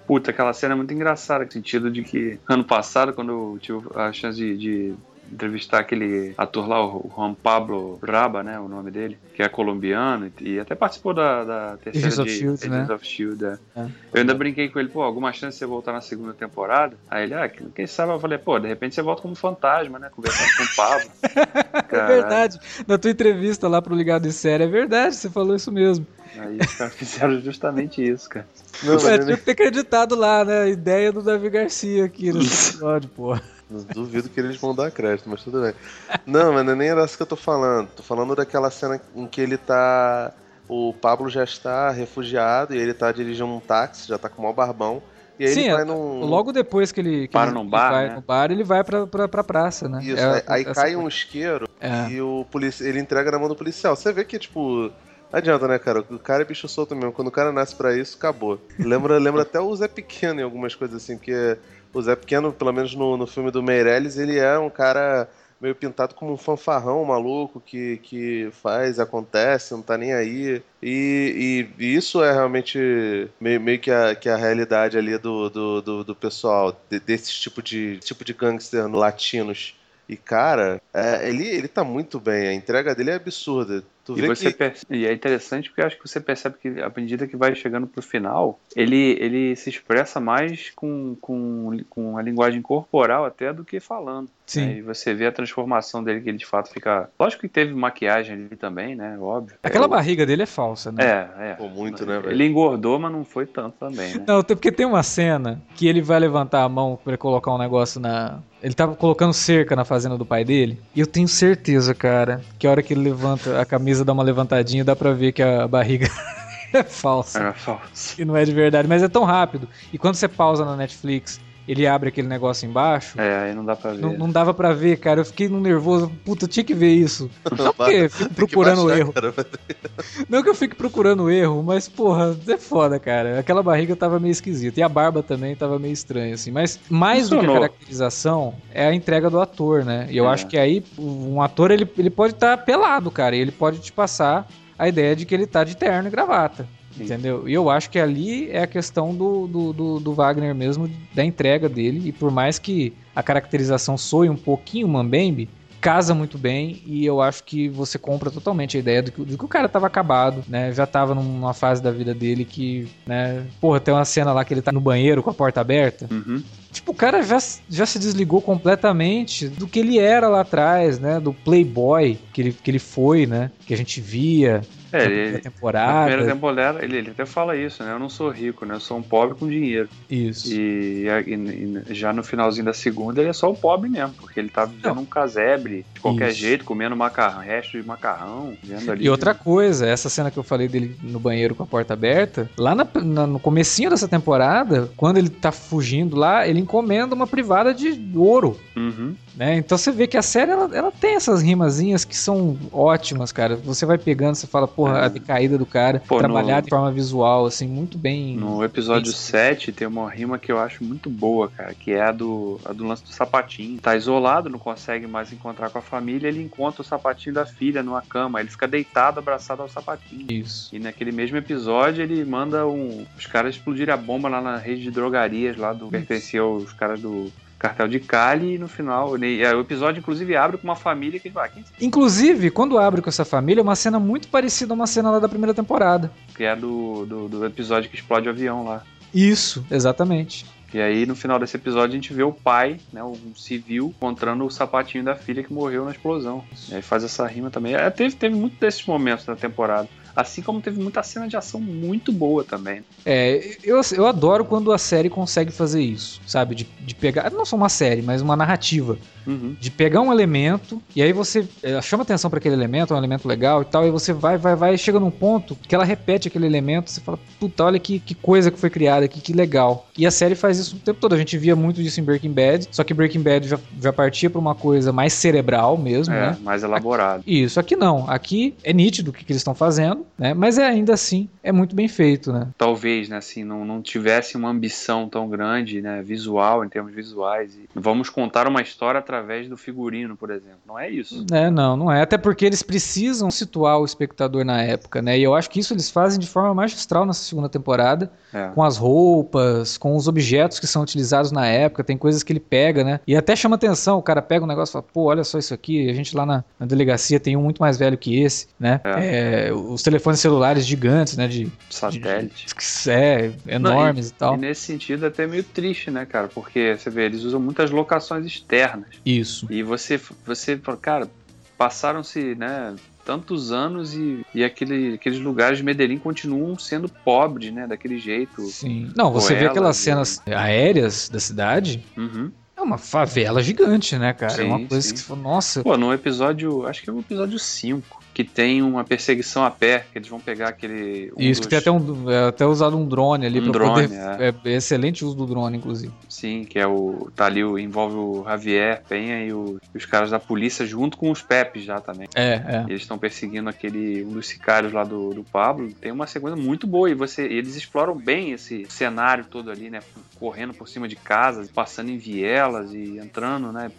Puta, aquela cena é muito engraçada, no sentido de que ano passado, quando eu tive a chance de, de entrevistar aquele ator lá, o Juan Pablo Raba, né, o nome dele, que é colombiano e até participou da, da terceira Agents of Shield, né? of Shield, é. É. Eu ainda brinquei com ele, pô, alguma chance de você voltar na segunda temporada? Aí ele, ah, quem sabe? Eu falei, pô, de repente você volta como fantasma, né, conversando com o Pablo. *laughs* é verdade. Na tua entrevista lá pro Ligado em Série, é verdade, você falou isso mesmo. Aí os caras *laughs* fizeram justamente isso, cara. Não, é, tinha que ter acreditado lá, né? A ideia do Davi Garcia aqui nesse episódio, pô. Duvido que eles vão dar crédito, mas tudo bem. Não, mas não é nem era isso que eu tô falando. Tô falando daquela cena em que ele tá. O Pablo já está refugiado e ele tá dirigindo um táxi, já tá com o maior barbão. E aí Sim, ele vai num... logo depois que ele, que para ele, num bar, vai né? no bar, ele vai pra, pra, pra praça, né? Isso, é, aí, aí cai um isqueiro é. e o polici... ele entrega na mão do policial. Você vê que, tipo, adianta, né, cara? O cara é bicho solto mesmo. Quando o cara nasce pra isso, acabou. Lembra, lembra até o Zé Pequeno em algumas coisas assim, que o Zé Pequeno, pelo menos no, no filme do Meirelles, ele é um cara meio pintado como um fanfarrão maluco que, que faz, acontece, não tá nem aí. E, e, e isso é realmente meio, meio, que, a, que a realidade ali do, do, do, do pessoal, de, desse tipo de, tipo de gangster latinos. E, cara, é, ele, ele tá muito bem, a entrega dele é absurda. Tu e, você que... e é interessante porque eu acho que você percebe que à medida que vai chegando pro final, ele, ele se expressa mais com, com, com a linguagem corporal até do que falando. Sim. Né? E você vê a transformação dele, que ele de fato fica. Lógico que teve maquiagem ali também, né? Óbvio. Aquela é, barriga dele é falsa, né? É, é. Pô, muito, né, velho? Ele engordou, mas não foi tanto também, né? Não, porque tem uma cena que ele vai levantar a mão para colocar um negócio na. Ele tava colocando cerca na fazenda do pai dele. E eu tenho certeza, cara, que a hora que ele levanta a camisa, dá uma levantadinha, dá pra ver que a barriga *laughs* é falsa. Era falsa. E não é de verdade, mas é tão rápido. E quando você pausa na Netflix ele abre aquele negócio embaixo. É, aí não dá pra ver. Não, não dava pra ver, cara. Eu fiquei no nervoso. Puta, eu tinha que ver isso. *laughs* Não porque eu fico procurando o erro. Cara. *laughs* Não que eu fique procurando o erro, mas, porra, é foda, cara. Aquela barriga tava meio esquisita. E a barba também tava meio estranha, assim. Mas mais Funcionou. do que a caracterização é a entrega do ator, né? E eu é. acho que aí um ator, ele, ele pode estar tá pelado, cara. E ele pode te passar a ideia de que ele tá de terno e gravata. Entendeu? E eu acho que ali é a questão do, do, do, do, Wagner mesmo, da entrega dele. E por mais que a caracterização soe um pouquinho mambembe, casa muito bem e eu acho que você compra totalmente a ideia do que, do que o cara tava acabado, né? Já tava numa fase da vida dele que, né? Porra, tem uma cena lá que ele tá no banheiro com a porta aberta. Uhum. Tipo, o cara já, já se desligou completamente do que ele era lá atrás, né? Do playboy que ele, que ele foi, né? Que a gente via, é, ele, temporada. Na primeira temporada, ele, ele até fala isso, né? Eu não sou rico, né? Eu sou um pobre com dinheiro. Isso. E, e, e já no finalzinho da segunda, ele é só um pobre mesmo, porque ele tá vivendo não. um casebre de qualquer isso. jeito, comendo macarrão, resto de macarrão, vendo ali. E outra coisa, essa cena que eu falei dele no banheiro com a porta aberta, lá na, na, no comecinho dessa temporada, quando ele tá fugindo lá, ele encomenda uma privada de ouro. Uhum. Né? Então você vê que a série ela, ela tem essas rimazinhas que são ótimas, cara. Você vai pegando, você fala, porra, a decaída do cara, Pô, trabalhar no... de forma visual, assim, muito bem. No episódio bem... 7 tem uma rima que eu acho muito boa, cara, que é a do, a do lance do sapatinho. Tá isolado, não consegue mais encontrar com a família, ele encontra o sapatinho da filha numa cama, ele fica deitado, abraçado ao sapatinho. Isso. E naquele mesmo episódio ele manda um, os caras explodirem a bomba lá na rede de drogarias lá do pertencia aos caras do cartel de Cali e no final. É, o episódio, inclusive, abre com uma família que vai. Quem... Inclusive, quando abre com essa família, é uma cena muito parecida a uma cena lá da primeira temporada. Que é do, do, do episódio que explode o avião lá. Isso, exatamente. E aí, no final desse episódio, a gente vê o pai, né, um civil, encontrando o sapatinho da filha que morreu na explosão. E aí faz essa rima também. É, teve, teve muito desses momentos na temporada. Assim como teve muita cena de ação muito boa também. É, eu, eu adoro quando a série consegue fazer isso, sabe? De, de pegar, não só uma série, mas uma narrativa. Uhum. De pegar um elemento, e aí você é, chama atenção para aquele elemento, é um elemento legal e tal, e você vai, vai, vai, chega num ponto que ela repete aquele elemento, você fala, puta, olha que, que coisa que foi criada aqui, que legal. E a série faz isso o tempo todo. A gente via muito disso em Breaking Bad, só que Breaking Bad já, já partia pra uma coisa mais cerebral mesmo, É, né? mais elaborado. Isso, aqui não. Aqui é nítido o que, que eles estão fazendo, né? Mas é ainda assim, é muito bem feito, né? Talvez, né, assim, não, não tivesse uma ambição tão grande, né, visual, em termos visuais. E vamos contar uma história através do figurino, por exemplo. Não é isso. É, não, não é. Até porque eles precisam situar o espectador na época, né? E eu acho que isso eles fazem de forma magistral nessa segunda temporada, É. com as roupas, com os objetos que são utilizados na época, tem coisas que ele pega, né? E até chama atenção, o cara pega um negócio e fala, pô, olha só isso aqui, a gente lá na, na delegacia tem um muito mais velho que esse, né? É, os telefones celulares gigantes, né? De, Satélite. de- é, enormes e tal. E nesse sentido é até meio triste, né, cara? Porque você vê, eles usam muitas locações externas. Isso. E você, você cara, passaram-se, né, tantos anos e, e aquele, aqueles lugares de Medellín continuam sendo pobres, né, daquele jeito. Sim. Não, você vê aquelas né? cenas aéreas da cidade, Uhum. é uma favela gigante, né, cara? é uma Sim, coisa sim. que você fala, nossa. Pô, no episódio, acho que é o episódio 5, que tem uma perseguição a pé, que eles vão pegar aquele... um Isso, que dos- tem até, um, é, até usado um drone ali Um pra drone, poder. É. excelente uso do drone, inclusive. Sim, que é o. Tá ali, o- envolve o Javier Penha e, o- os caras da polícia junto com os Pepes já também. É, é. Eles estão perseguindo aquele. um dos sicários lá do, do Pablo. Tem uma sequência muito boa e você, eles exploram bem esse cenário todo ali, né? Correndo por cima de casas, passando em vielas e entrando, né?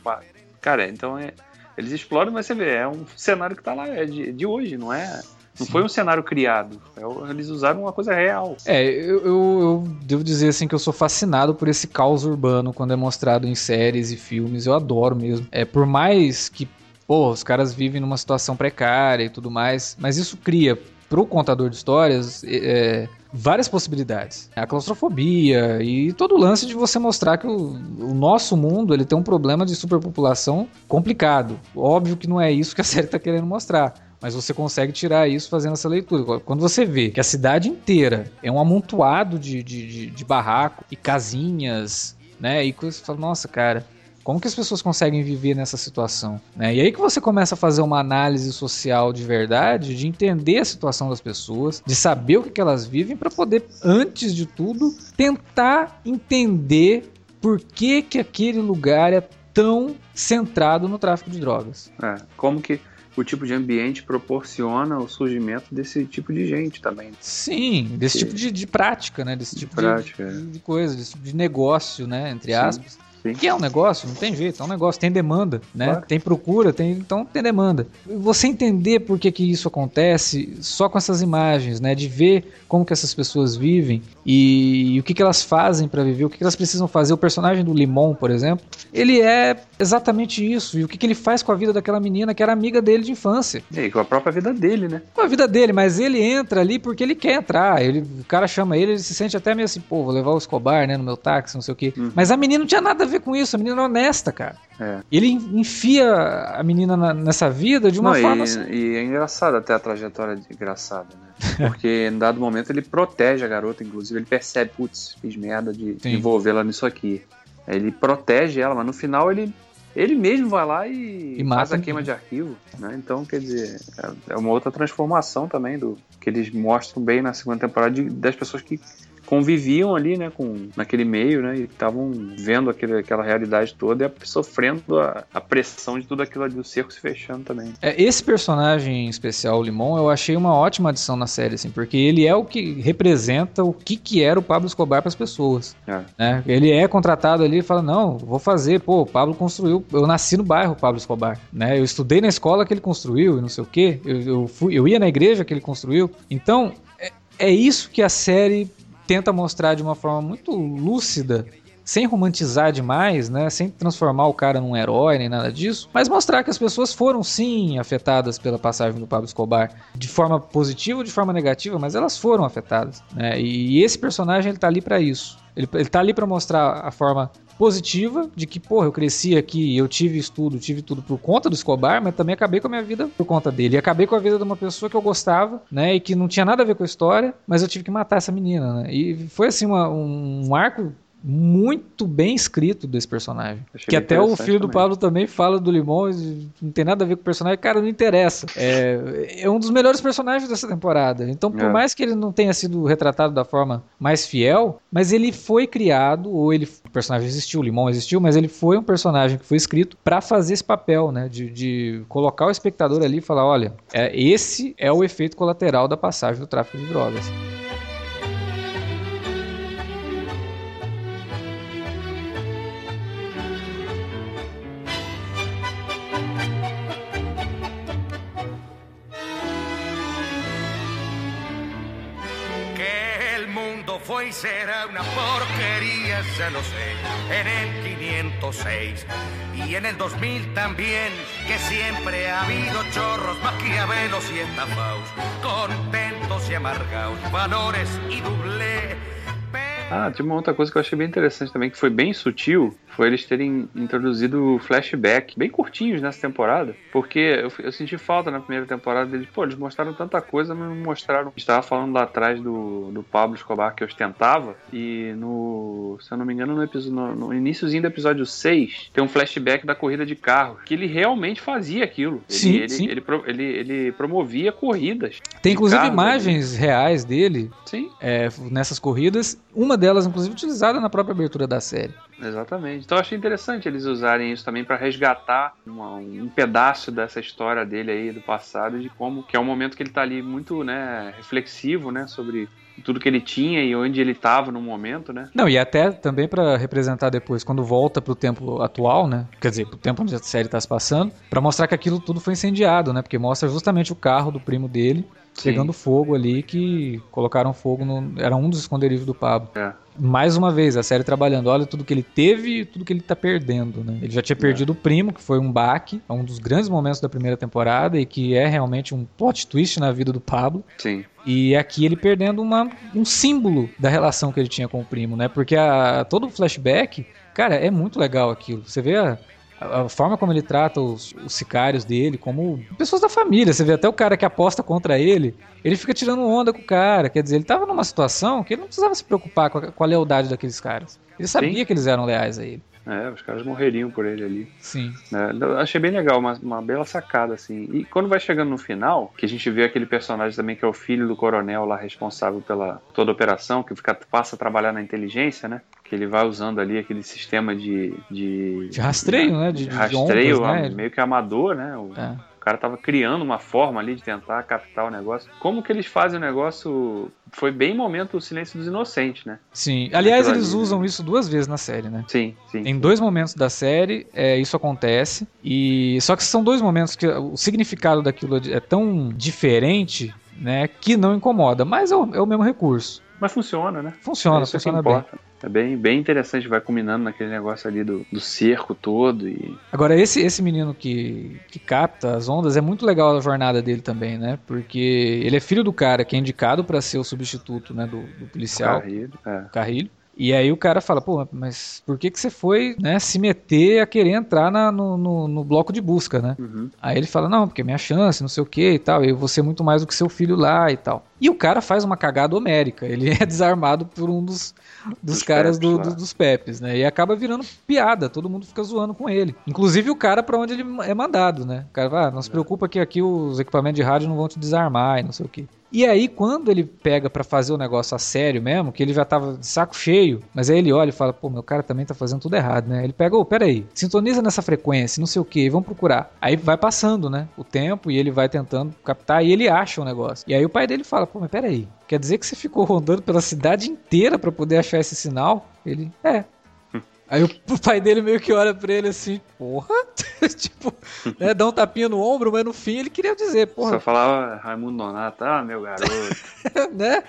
Cara, então é. Eles exploram, mas você vê, é um cenário que tá lá, é de, de hoje, não é. Não Sim. foi um cenário criado. é eles usaram uma coisa real. É, eu, eu, eu devo dizer assim que eu sou fascinado por esse caos urbano quando é mostrado em séries e filmes. Eu adoro mesmo. É por mais que, pô, os caras vivem numa situação precária e tudo mais, mas isso cria pro contador de histórias é, várias possibilidades. A claustrofobia e todo o lance de você mostrar que o, o nosso mundo ele tem um problema de superpopulação complicado. Óbvio que não é isso que a *laughs* série tá querendo mostrar. Mas você consegue tirar isso fazendo essa leitura. Quando você vê que a cidade inteira é um amontoado de, de, de, de barraco e casinhas, né? E você fala, nossa, cara, como que as pessoas conseguem viver nessa situação? Né? E aí que você começa a fazer uma análise social de verdade, de entender a situação das pessoas, de saber o que, que elas vivem, para poder, antes de tudo, tentar entender por que, que aquele lugar é tão centrado no tráfico de drogas. É, como que o tipo de ambiente proporciona o surgimento desse tipo de gente também. Sim, desse Sim. tipo de, de prática, né? Desse tipo de- prática, de, é. de coisa, desse tipo de negócio, né? Entre Sim, aspas. Sim. Que é um negócio, não tem jeito, é um negócio, tem demanda, né? Claro. Tem procura, tem, então tem demanda. Você entender por que, que isso acontece só com essas imagens, né? De ver como que essas pessoas vivem e, o que, que elas fazem para viver, o que, que elas precisam fazer. O personagem do Limon, por exemplo, ele é exatamente isso. E o que, que ele faz com a vida daquela menina que era amiga dele de infância E aí, com a própria vida dele, né? com a vida dele, mas ele entra ali porque ele quer entrar. Ele, o cara chama ele, ele se sente até meio assim, pô, vou levar o Escobar, né, no meu táxi, não sei o quê. Uhum. Mas a menina não tinha nada a ver com isso, a menina era honesta, cara. É. Ele enfia a menina na- nessa vida de uma Não, forma e, assim. e é engraçado até a trajetória de- engraçada, né? *laughs* Porque em dado momento ele protege a garota, inclusive ele percebe, putz, fiz merda de envolvê-la nisso aqui. Ele protege ela, mas no final ele, ele mesmo vai lá e, E faz a queima de arquivo, né? Então, quer dizer, é- é uma outra transformação também do que eles mostram bem na segunda temporada de- das pessoas que conviviam ali, né, com naquele meio, né, e estavam vendo aquele, aquela realidade toda e sofrendo a, a pressão de tudo aquilo ali do cerco se fechando também. É, esse personagem especial, o Limon, eu achei uma ótima adição na série, assim, porque ele é o que representa o que, que era o Pablo Escobar para as pessoas. É. né? Ele é contratado ali e fala: Não, vou fazer, pô, o Pablo construiu. Eu nasci no bairro Pablo Escobar, né? Eu estudei na escola que ele construiu e não sei o quê. Eu, eu, fui, eu ia na igreja que ele construiu. Então, é, é isso que a série tenta mostrar de uma forma muito lúcida. Sem romantizar demais, né? Sem transformar o cara num herói nem nada disso, mas mostrar que as pessoas foram sim afetadas pela passagem do Pablo Escobar, de forma positiva ou de forma negativa, mas elas foram afetadas, né? E esse personagem ele tá ali para isso. Ele, ele tá ali para mostrar a forma positiva de que, porra, eu cresci aqui, eu tive estudo, tive tudo por conta do Escobar, mas também acabei com a minha vida por conta dele. E acabei com a vida de uma pessoa que eu gostava, né, e que não tinha nada a ver com a história, mas eu tive que matar essa menina, né? E foi assim uma, um arco muito bem escrito desse personagem. Achei que até o filho do também. Pablo também fala do Limão, não tem nada a ver com o personagem, cara, não interessa. É, é um dos melhores personagens dessa temporada. Então, por É. mais que ele não tenha sido retratado da forma mais fiel, mas ele foi criado, ou ele, o personagem existiu, o Limão existiu, mas ele foi um personagem que foi escrito pra fazer esse papel, né, de, de colocar o espectador ali e falar, olha, é, esse é o efeito colateral da passagem do tráfico de drogas. Será una porquería, ya lo sé, en el 506 y en el 2000 también, que siempre ha habido chorros, maquiavelos y estafaos, contentos y amargados, valores y doble. Ah, tinha uma outra coisa que eu achei bem interessante também, que foi bem sutil, foi eles terem introduzido flashback, bem curtinhos nessa temporada, porque eu, eu senti falta na primeira temporada deles, pô, eles mostraram tanta coisa, mas não mostraram. A gente tava falando lá atrás do, do Pablo Escobar que ostentava, e no, se eu não me engano, no, episódio, no, no iníciozinho do episódio 6, tem um flashback da corrida de carro, que ele realmente fazia aquilo. Ele, Sim, ele, sim. Ele, ele, ele promovia corridas. Tem inclusive carro, imagens reais dele Sim, é, nessas corridas, uma delas, inclusive, utilizada na própria abertura da série. Exatamente. Então eu achei interessante eles usarem isso também para resgatar uma- um pedaço dessa história dele aí do passado de como que é um momento que ele tá ali muito, né, reflexivo, né, sobre tudo que ele tinha e onde ele estava no momento, né? Não, e até também pra representar depois, quando volta pro tempo atual, né? Quer dizer, pro tempo onde a série tá se passando, pra mostrar que aquilo tudo foi incendiado, né? Porque mostra justamente o carro do primo dele Sim. pegando fogo ali, que colocaram fogo no. Era um dos esconderijos do Pablo. É. Mais uma vez, a série trabalhando, olha tudo que ele teve e tudo que ele tá perdendo, né? Ele já tinha perdido o primo, que foi um baque, é um dos grandes momentos da primeira temporada e que é realmente um plot twist na vida do Pablo. Sim. E aqui ele perdendo uma, um símbolo da relação que ele tinha com o primo, né? Porque a, todo o flashback, cara, é muito legal aquilo. Você vê a, a forma como ele trata os, os sicários dele, como pessoas da família. Você vê até o cara que aposta contra ele, ele fica tirando onda com o cara. Quer dizer, ele tava numa situação que ele não precisava se preocupar com a, com a lealdade daqueles caras. Ele sabia Sim. que eles eram leais a ele. É, os caras morreriam por ele ali. Sim. Eu achei bem legal, uma, uma bela sacada, assim. E quando vai chegando no final, que a gente vê aquele personagem também que é o filho do coronel lá responsável pela toda a operação, que fica, passa a trabalhar na inteligência, né? Que ele vai usando ali aquele sistema de. De, De rastreio, né? De, de rastreio, ondas, né? meio que amador, né? O, É. o cara tava criando uma forma ali de tentar captar o negócio. Como que eles fazem o negócio? Foi bem momento o silêncio dos inocentes, né? Sim. Aliás, eles ali, né? usam isso duas vezes na série, né? Sim, sim. Em dois momentos da série, é, isso acontece. E só que são dois momentos que o significado daquilo é tão diferente, né, que não incomoda. Mas é o, é o mesmo recurso. Mas funciona, né? Funciona, É funciona bem. É bem, bem interessante, vai combinando naquele negócio ali do, do cerco todo e Agora, esse, esse menino que, que capta as ondas, é muito legal a jornada dele também, né? Porque ele é filho do cara que é indicado pra ser o substituto né, do, do policial. Carrilho, é. Carrilho. E aí o cara fala, pô, mas por que, que você foi né, se meter a querer entrar na- no, no, no bloco de busca, né? Uhum. Aí ele fala, não, porque é minha chance, não sei o que e tal, eu vou ser muito mais do que seu filho lá e tal. E o cara faz uma cagada homérica, ele *laughs* é desarmado por um dos, dos, Dos caras Pepes do- do- dos Pepes, né? E acaba virando piada, todo mundo fica zoando com ele. Inclusive o cara pra onde ele é mandado, né? O cara fala, ah, não se preocupa que aqui os equipamentos de rádio não vão te desarmar e não sei o que. E aí, quando ele pega pra fazer o negócio a sério mesmo, que ele já tava de saco cheio, mas aí ele olha e fala, pô, meu cara também tá fazendo tudo errado, né? Ele pega, ô, peraí, sintoniza nessa frequência, não sei o que, vamos procurar. Aí vai passando, né, o tempo e ele vai tentando captar e ele acha o negócio. E aí o pai dele fala, pô, mas peraí, quer dizer que você ficou rondando pela cidade inteira pra poder achar esse sinal? Ele, é. Aí o pai dele meio que olha pra ele assim, porra, *laughs* tipo, né, dá um tapinha no ombro, mas no fim ele queria dizer, porra. Só falava Raimundo Nonato, ah, meu garoto. *laughs* né?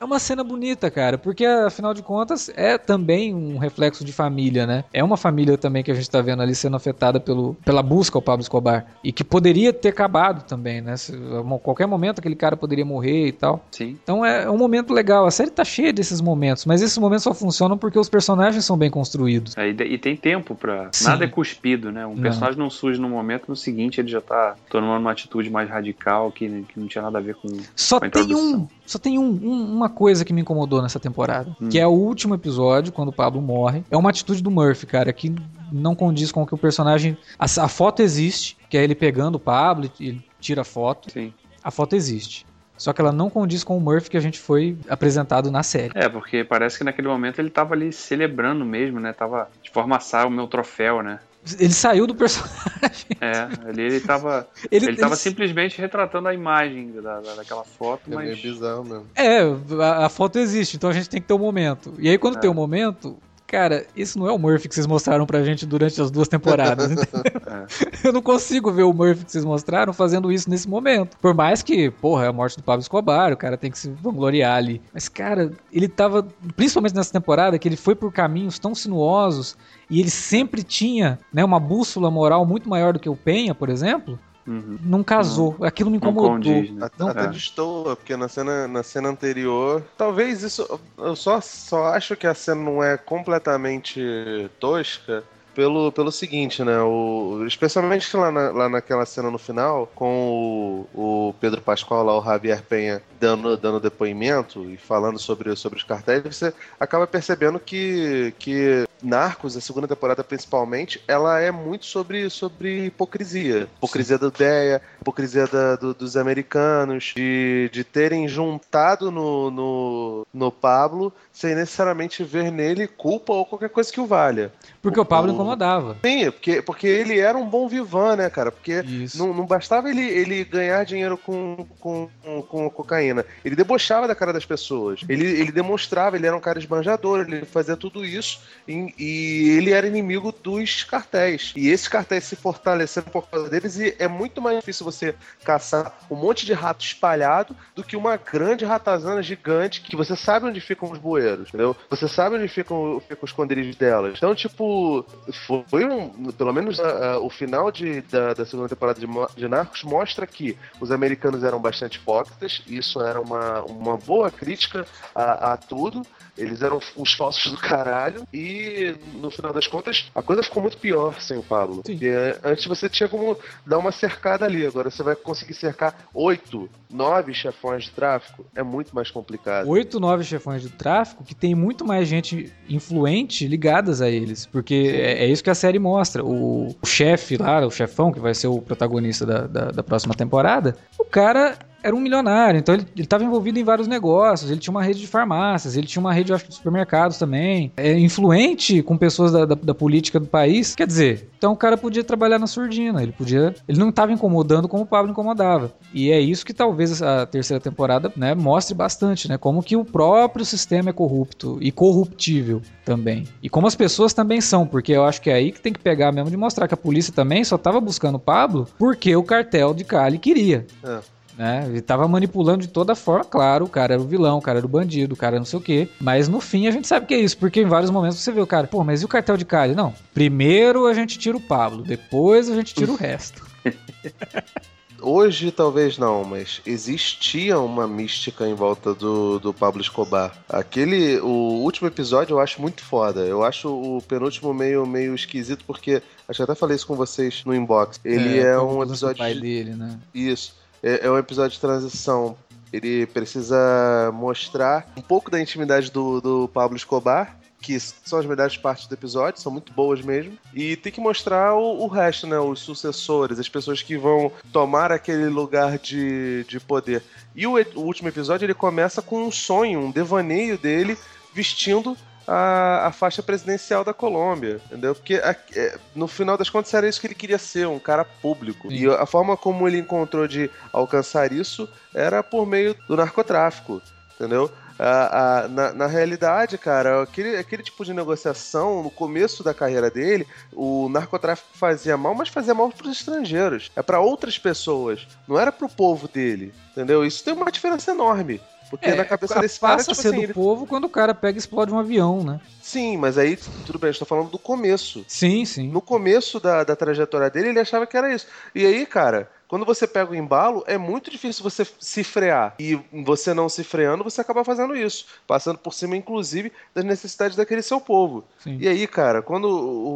É uma cena bonita, cara, porque afinal de contas é também um reflexo de família, né? É uma família também que a gente tá vendo ali sendo afetada pelo, pela busca ao Pablo Escobar e que poderia ter acabado também, né? Se, a qualquer momento aquele cara poderia morrer e tal. Sim. Então é um momento legal. A série tá cheia desses momentos, mas esses momentos só funcionam porque os personagens são bem construídos. É, e, tem tempo pra. Sim. Nada é cuspido, né? Um Não. personagem não surge no momento, no seguinte ele já tá tomando uma atitude mais radical que, que não tinha nada a ver com. Só com tem um, só tem um, um- uma coisa que me incomodou nessa temporada, Hum. que é o último episódio, quando o Pablo morre. É uma atitude do Murphy, cara, que não condiz com o que o personagem. A, a foto existe, que é ele pegando o Pablo, e ele tira a foto. Sim. A foto existe. Só que ela não condiz com o Murphy que a gente foi apresentado na série. É, porque parece que naquele momento ele tava ali celebrando mesmo, né? Tava de forma assar o meu troféu, né? Ele saiu do personagem. É, ali ele tava. *laughs* Ele, Ele tava ele- simplesmente retratando a imagem da, da- daquela foto, É meio mas. bizarro mesmo. É, a, a foto existe, então a gente tem que ter o momento. E aí, quando É. tem o momento, cara, isso não é o Murphy que vocês mostraram pra gente durante as duas temporadas. *laughs* É. *laughs* Eu não consigo ver o Murphy que vocês mostraram fazendo isso nesse momento. Por mais que, porra, é a morte do Pablo Escobar, o cara tem que se vangloriar ali. Mas, cara, ele tava, principalmente nessa temporada, que ele foi por caminhos tão sinuosos e ele sempre tinha né, uma bússola moral muito maior do que o Penha, por exemplo. Uhum. Não casou. Aquilo me Não incomodou. condiz, né? Até, Não, até é. destoa, porque na cena, na cena anterior. Talvez isso. Eu só, só acho que a cena não é completamente tosca. Pelo, pelo seguinte, né? O, especialmente lá, na, lá naquela cena no final, com o, o Pedro Pascoal, lá, o Javier Penha, dando, dando depoimento e falando sobre, sobre os cartéis, você acaba percebendo que, que Narcos, a segunda temporada principalmente, ela é muito sobre, sobre hipocrisia. Hipocrisia da ideia, hipocrisia da- do- dos americanos, de, de terem juntado no, no, no Pablo sem necessariamente ver nele culpa ou qualquer coisa que o valha. Porque o Pablo O- incomodava. Sim, porque, porque ele era um bom vivan, né, cara? Porque Isso. não, não bastava ele, ele ganhar dinheiro com, com, com cocaína. Ele debochava da cara das pessoas. Ele, ele demonstrava, ele era um cara esbanjador, ele fazia tudo isso e, e ele era inimigo dos cartéis. E esses cartéis se fortaleceram por causa deles e é muito mais difícil você caçar um monte de rato espalhado do que uma grande ratazana gigante que você sabe onde ficam os bueiros, entendeu? Você sabe onde ficam, ficam os esconderijos delas. Então, tipo, foi um. Pelo menos o final de, da, da segunda temporada de, de Narcos mostra que os americanos eram bastante hipócritas, e isso era uma, uma boa crítica a, a tudo. Eles eram os falsos do caralho, e no final das contas, a coisa ficou muito pior sem o Pablo. Sim. Porque antes você tinha como dar uma cercada ali, agora você vai conseguir cercar oito, nove chefões de tráfico, é muito mais complicado. oito, nove chefões do tráfico que tem muito mais gente influente ligadas a eles. Porque é, é isso que a série mostra. O, o chefe lá, o chefão, que vai ser o protagonista da, da, da próxima temporada, o cara era um milionário, então ele estava envolvido em vários negócios, ele tinha uma rede de farmácias, ele tinha uma rede, acho, de supermercados também, é influente com pessoas da, da, da política do país, quer dizer, então o cara podia trabalhar na surdina, ele podia, ele não estava incomodando como o Pablo incomodava, e é isso que talvez a terceira temporada, né, mostre bastante, né, como que o próprio sistema é corrupto e corruptível também, e como as pessoas também são, porque eu acho que é aí que tem que pegar mesmo de mostrar que a polícia também só estava buscando o Pablo porque o cartel de Cali queria, É. né? Ele tava manipulando de toda forma, claro, o cara era o vilão, o cara era o bandido, o cara não sei o quê. Mas no fim a gente sabe que é isso, porque em vários momentos você vê o cara, pô, mas e o cartel de Cali? Não, primeiro a gente tira o Pablo, depois a gente tira o resto. *laughs* Hoje talvez não, mas existia uma mística em volta do, do Pablo Escobar. Aquele, o último episódio eu acho muito foda. Eu acho o penúltimo meio, meio esquisito porque acho que até falei isso com vocês no inbox. Ele é, a um mudança do episódio pai de- dele, né? isso. É, é um episódio de transição. Ele precisa mostrar um pouco da intimidade do, do Pablo Escobar, que são as melhores partes do episódio, são muito boas mesmo. E tem que mostrar o, o resto, né? Os sucessores, as pessoas que vão tomar aquele lugar de, de poder. E o, e- o último episódio ele começa com um sonho, um devaneio dele vestindo a, a faixa presidencial da Colômbia, entendeu? Porque a- é, no final das contas era isso que ele queria ser, um cara público. Sim. E a forma como ele encontrou de alcançar isso era por meio do narcotráfico, entendeu? Na, na, realidade, cara, aquele, aquele tipo de negociação, no começo da carreira dele, o narcotráfico fazia mal, mas fazia mal para os estrangeiros. É para outras pessoas, não era para o povo dele, entendeu? Isso tem uma diferença enorme. Porque é, na cabeça desse cara. Passa tipo a ser assim, do ele... povo quando o cara pega e explode um avião, né? Sim, mas aí, tudo bem, a gente tá falando do começo. Sim, sim. No começo da, da trajetória dele, ele achava que era isso. E aí, cara, quando você pega o embalo, é muito difícil você se frear. E você não se freando, você acaba fazendo isso. Passando por cima, inclusive, das necessidades daquele seu povo. Sim. E aí, cara, quando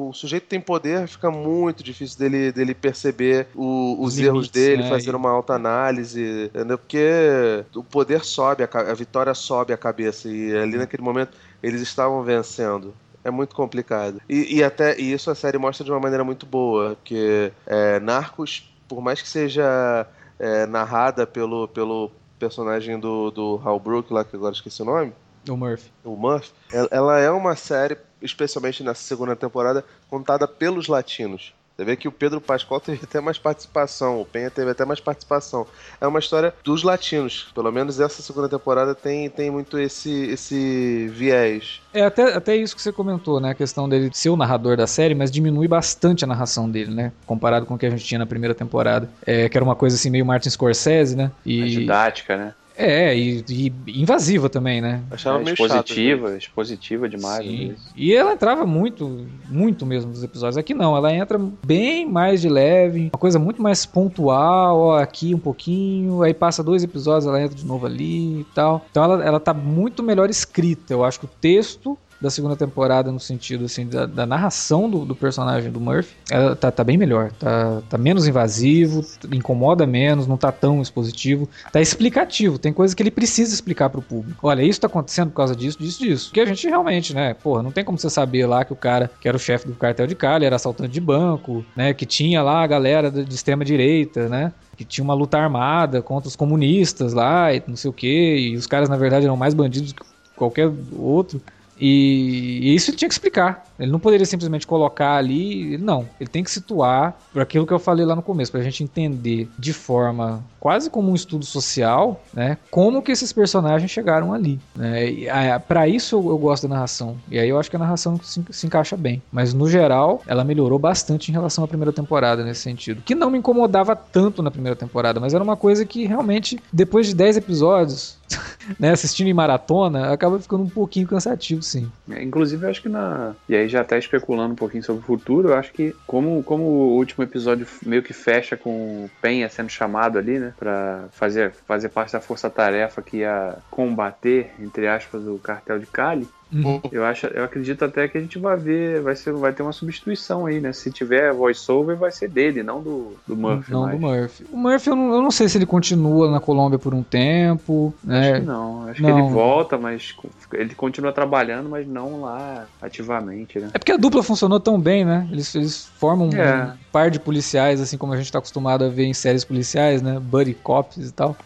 o, sujeito tem poder, fica muito difícil dele, dele perceber o, os, os limites, erros dele, né? fazer uma alta análise, entendeu? Porque o poder sobe, a, a vitória sobe a cabeça. E ali naquele momento eles estavam vencendo é muito complicado. E, e, até e isso a série mostra de uma maneira muito boa, que é, Narcos por mais que seja é, narrada pelo, pelo personagem do, do Hal Brook, lá que agora esqueci o nome. O Murphy. O Murphy. Ela é uma série, especialmente nessa segunda temporada, contada pelos latinos. Você vê que o Pedro Pascoal *laughs* teve até mais participação, o Penha teve até mais participação. É uma história dos latinos. Pelo menos essa segunda temporada tem, tem muito esse, esse viés. É até, até isso que você comentou, né? A questão dele ser o narrador da série, mas diminui bastante a narração dele, né? Comparado com o que a gente tinha na primeira temporada. É, que era uma coisa assim meio Martin Scorsese, né? E... A didática, né? É, e, e, invasiva também, né? Achava é, meio expositiva, chato, expositiva demais. Sim. E ela entrava muito, muito mesmo nos episódios. Aqui não, ela entra bem mais de leve, uma coisa muito mais pontual, ó, aqui um pouquinho, aí passa dois episódios, ela entra de novo ali e tal. Então ela, ela tá muito melhor escrita. Eu acho que o texto da segunda temporada no sentido assim da, da narração do, do, personagem do Murphy, ela tá, tá bem melhor, tá, tá menos invasivo, incomoda menos, não tá tão expositivo, tá explicativo, tem coisas que ele precisa explicar pro público. Olha, isso tá acontecendo por causa disso, disso, disso. Que a gente realmente, né, porra, não tem como você saber lá que o cara que era o chefe do cartel de Cali era assaltante de banco, né, que tinha lá a galera de extrema direita, né, que tinha uma luta armada contra os comunistas lá e não sei o que, e os caras na verdade eram mais bandidos que qualquer outro. E, isso ele tinha que explicar. Ele não poderia simplesmente colocar ali. Não, ele tem que situar por aquilo que eu falei lá no começo, para a gente entender de forma quase como um estudo social, né? Como que esses personagens chegaram ali. Né? Para isso eu, eu, gosto da narração. E aí eu acho que a narração se, se, encaixa bem. Mas no geral, ela melhorou bastante em relação à primeira temporada nesse sentido. Que não me incomodava tanto na primeira temporada, mas era uma coisa que realmente, depois de 10 episódios, *laughs* né, assistindo em maratona, acaba ficando um pouquinho cansativo, sim. É, inclusive, eu acho que na. E aí, já até especulando um pouquinho sobre o futuro, eu acho que, como, como o último episódio meio que fecha com o Penha sendo chamado ali, né, pra fazer, fazer parte da força-tarefa que ia combater, entre aspas, o cartel de Cali, Uhum. Eu acho, eu acredito até que a gente vai ver, vai ser, vai ter uma substituição aí, né? Se tiver voiceover, vai ser dele, não do, do Murphy. Não mais. do Murphy. O Murphy, eu não, eu não, sei se ele continua na Colômbia por um tempo. Né? Acho que não. Acho não. que ele volta, mas ele continua trabalhando, mas não lá ativamente, né? É porque a dupla funcionou tão bem, né? Eles, eles formam é. um par de policiais, assim como a gente tá acostumado a ver em séries policiais, né? Buddy cops e tal.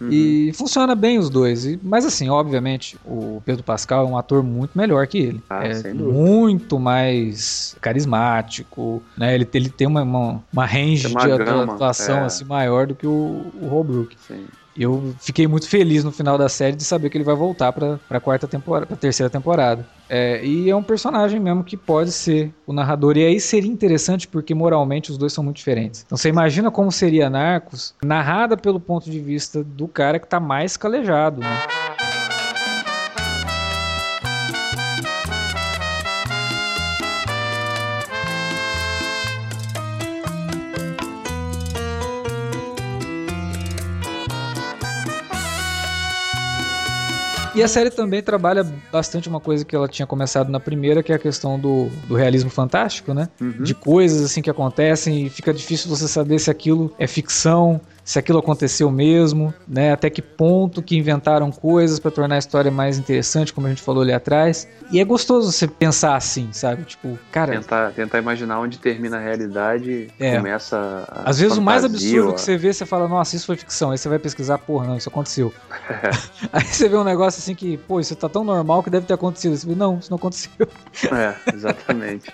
Uhum. E funciona bem os dois. E, mas assim, obviamente, o Pedro Pascal é um ator muito melhor que ele. Ah, é muito mais carismático, né? Ele, ele tem uma, uma, uma range uma de gama, atuação é. assim, maior do que o, o Holbrook. Sim eu fiquei muito feliz no final da série de saber que ele vai voltar para a quarta temporada, para terceira temporada. É, e é um personagem mesmo que pode ser o narrador. E aí seria interessante porque moralmente os dois são muito diferentes. Então você imagina como seria Narcos narrada pelo ponto de vista do cara que está mais calejado, né? E a série também trabalha bastante uma coisa que ela tinha começado na primeira, que é a questão do, do realismo fantástico, né? Uhum. De coisas assim que acontecem e fica difícil você saber se aquilo é ficção, se aquilo aconteceu mesmo, né? Até que ponto que inventaram coisas para tornar a história mais interessante, como a gente falou ali atrás. E é gostoso você pensar assim, sabe? Tipo, cara. Tentar, tentar imaginar onde termina a realidade e é. começa a. Às vezes o mais absurdo que você vê, você fala, nossa, isso foi ficção. Aí você vai pesquisar, porra, não, isso aconteceu. *laughs* Aí você vê um negócio assim que, pô, isso tá tão normal que deve ter acontecido. Você vê, não, isso não aconteceu. É, exatamente.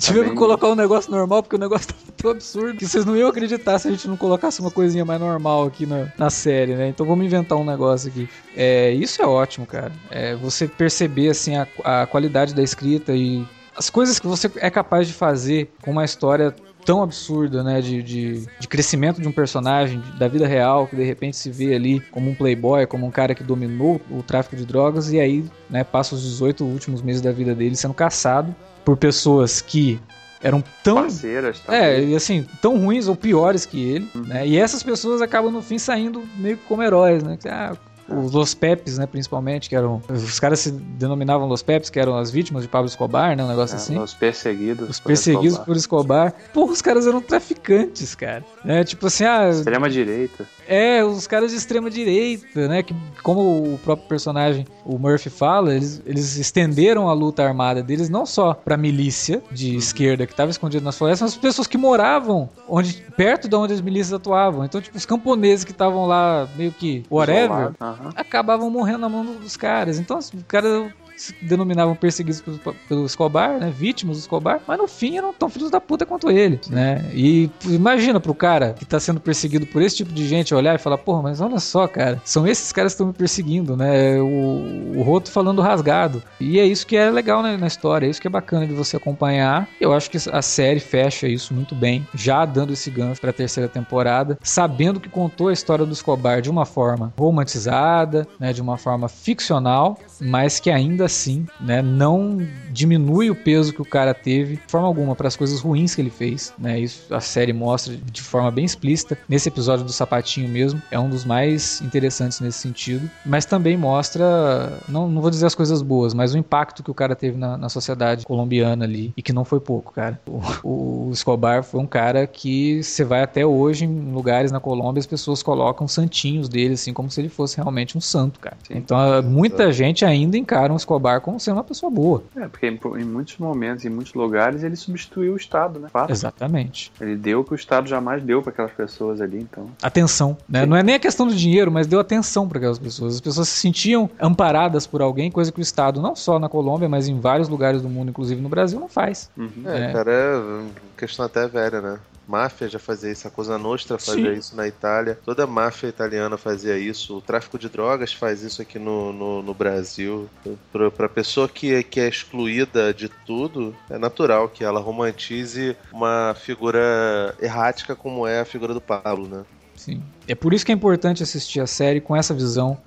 Tivemos tá que colocar um negócio normal porque o negócio tava tão absurdo que vocês não iam acreditar se a gente não colocasse uma uma coisinha mais normal aqui na, na série, né? Então vamos inventar um negócio aqui. É, isso é ótimo, cara. É, você perceber assim a, a qualidade da escrita e as coisas que você é capaz de fazer com uma história tão absurda, né, de, de, de, crescimento de um personagem da vida real, que de repente se vê ali como um playboy, como um cara que dominou o tráfico de drogas e aí, né, passa os 18 últimos meses da vida dele sendo caçado por pessoas que eram tão parceiras, é e assim tão ruins ou piores que ele, uhum. né? E essas pessoas acabam no fim saindo meio que como heróis, né? Ah, os Los Pepes, né, principalmente, que eram. Os caras se denominavam Los Pepes, que eram as vítimas de Pablo Escobar, né? Um negócio é, assim. Os perseguidos. Os perseguidos por Escobar. por Escobar. Porra, os caras eram traficantes, cara. Né? Tipo assim, ah. Extrema direita. É, os caras de extrema direita, né? Que, como o próprio personagem, o Murphy, fala, eles, eles estenderam a luta armada deles não só pra milícia de uhum. esquerda que estava escondida nas florestas, mas as pessoas que moravam onde, perto de onde as milícias atuavam. Então, tipo, os camponeses que estavam lá meio que whatever, uhum. Acabavam morrendo na mão dos caras. Então, os caras se denominavam perseguidos pelo, Escobar, né? Vítimas do Escobar, mas no fim eram tão filhos da puta quanto ele, né? E imagina pro cara que tá sendo perseguido por esse tipo de gente olhar e falar, porra, mas olha só, cara, são esses caras que estão me perseguindo, né? O, o Roto falando rasgado. E é isso que é legal né, na história, é isso que é bacana de você acompanhar. Eu acho que a série fecha isso muito bem, já dando esse gancho pra terceira temporada, sabendo que contou a história do Escobar de uma forma romantizada, né? De uma forma ficcional, mas que ainda assim, né, não diminui o peso que o cara teve de forma alguma para as coisas ruins que ele fez, né? Isso a série mostra de forma bem explícita. Nesse episódio do sapatinho mesmo, é um dos mais interessantes nesse sentido, mas também mostra, não, não vou dizer as coisas boas, mas o impacto que o cara teve na, na sociedade colombiana ali e que não foi pouco, cara. O, o Escobar foi um cara que você vai até hoje em lugares na Colômbia as pessoas colocam santinhos dele assim como se ele fosse realmente um santo, cara. Sim. Então muita gente ainda encara um Escobar Escobar como sendo uma pessoa boa. É, porque em, em, muitos momentos, em muitos lugares, ele substituiu o Estado, né? Fato. Exatamente. Ele deu o que o Estado jamais deu para aquelas pessoas ali, então. Atenção, né? Sim. Não é nem a questão do dinheiro, mas deu atenção para aquelas pessoas. As pessoas se sentiam amparadas por alguém, coisa que o Estado, não só na Colômbia, mas em vários lugares do mundo, inclusive no Brasil, não faz. Uhum. É, é, cara, é questão até velha, né? Máfia já fazia isso, a Cosa Nostra fazia Sim. isso na Itália, toda a máfia italiana fazia isso, o tráfico de drogas faz isso aqui no, no, no Brasil. Para pessoa que, que é excluída de tudo, é natural que ela romantize uma figura errática como é a figura do Pablo, né? Sim. É por isso que é importante assistir a série com essa visão,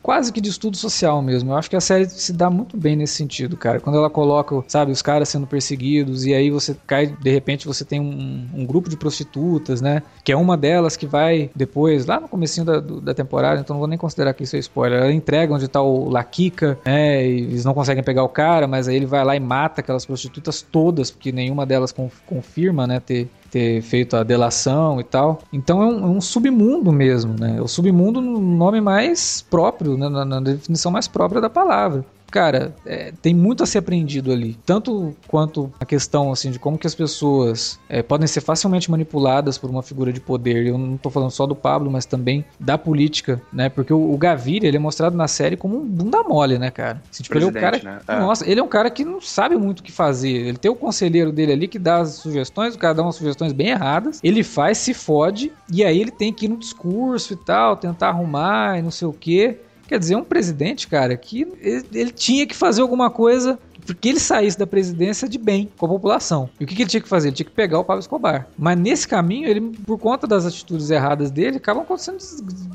quase que de estudo social mesmo. Eu acho que a série se dá muito bem nesse sentido, cara. Quando ela coloca, sabe, os caras sendo perseguidos e aí você cai, de repente você tem um, um grupo de prostitutas, né? Que é uma delas que vai depois, lá no comecinho da, da temporada, então não vou nem considerar que isso é spoiler. Ela entrega onde tá o Laquica, né? E eles não conseguem pegar o cara, mas aí ele vai lá e mata aquelas prostitutas todas, porque nenhuma delas confirma, né, ter ter feito a delação e tal. Então é um, é um submundo mesmo, né? O submundo no nome mais próprio, né? na, na definição mais própria da palavra cara, é, tem muito a ser aprendido ali. Tanto quanto a questão, assim, de como que as pessoas é, podem ser facilmente manipuladas por uma figura de poder. Eu não tô falando só do Pablo, mas também da política, né? Porque o, o Gaviria, ele é mostrado na série como um bunda mole, né, cara? Assim, tipo, ele é um cara... Né? É. Nossa, ele é um cara que não sabe muito o que fazer. Ele tem o conselheiro dele ali que dá as sugestões, o cara dá umas sugestões bem erradas, ele faz, se fode, e aí ele tem que ir no discurso e tal, tentar arrumar e não sei o quê. Quer dizer, um presidente, cara, que ele, ele tinha que fazer alguma coisa porque ele saísse da presidência de bem com a população. E o que, que, ele tinha que fazer? Ele tinha que pegar o Pablo Escobar. Mas nesse caminho, ele, por conta das atitudes erradas dele, acabam acontecendo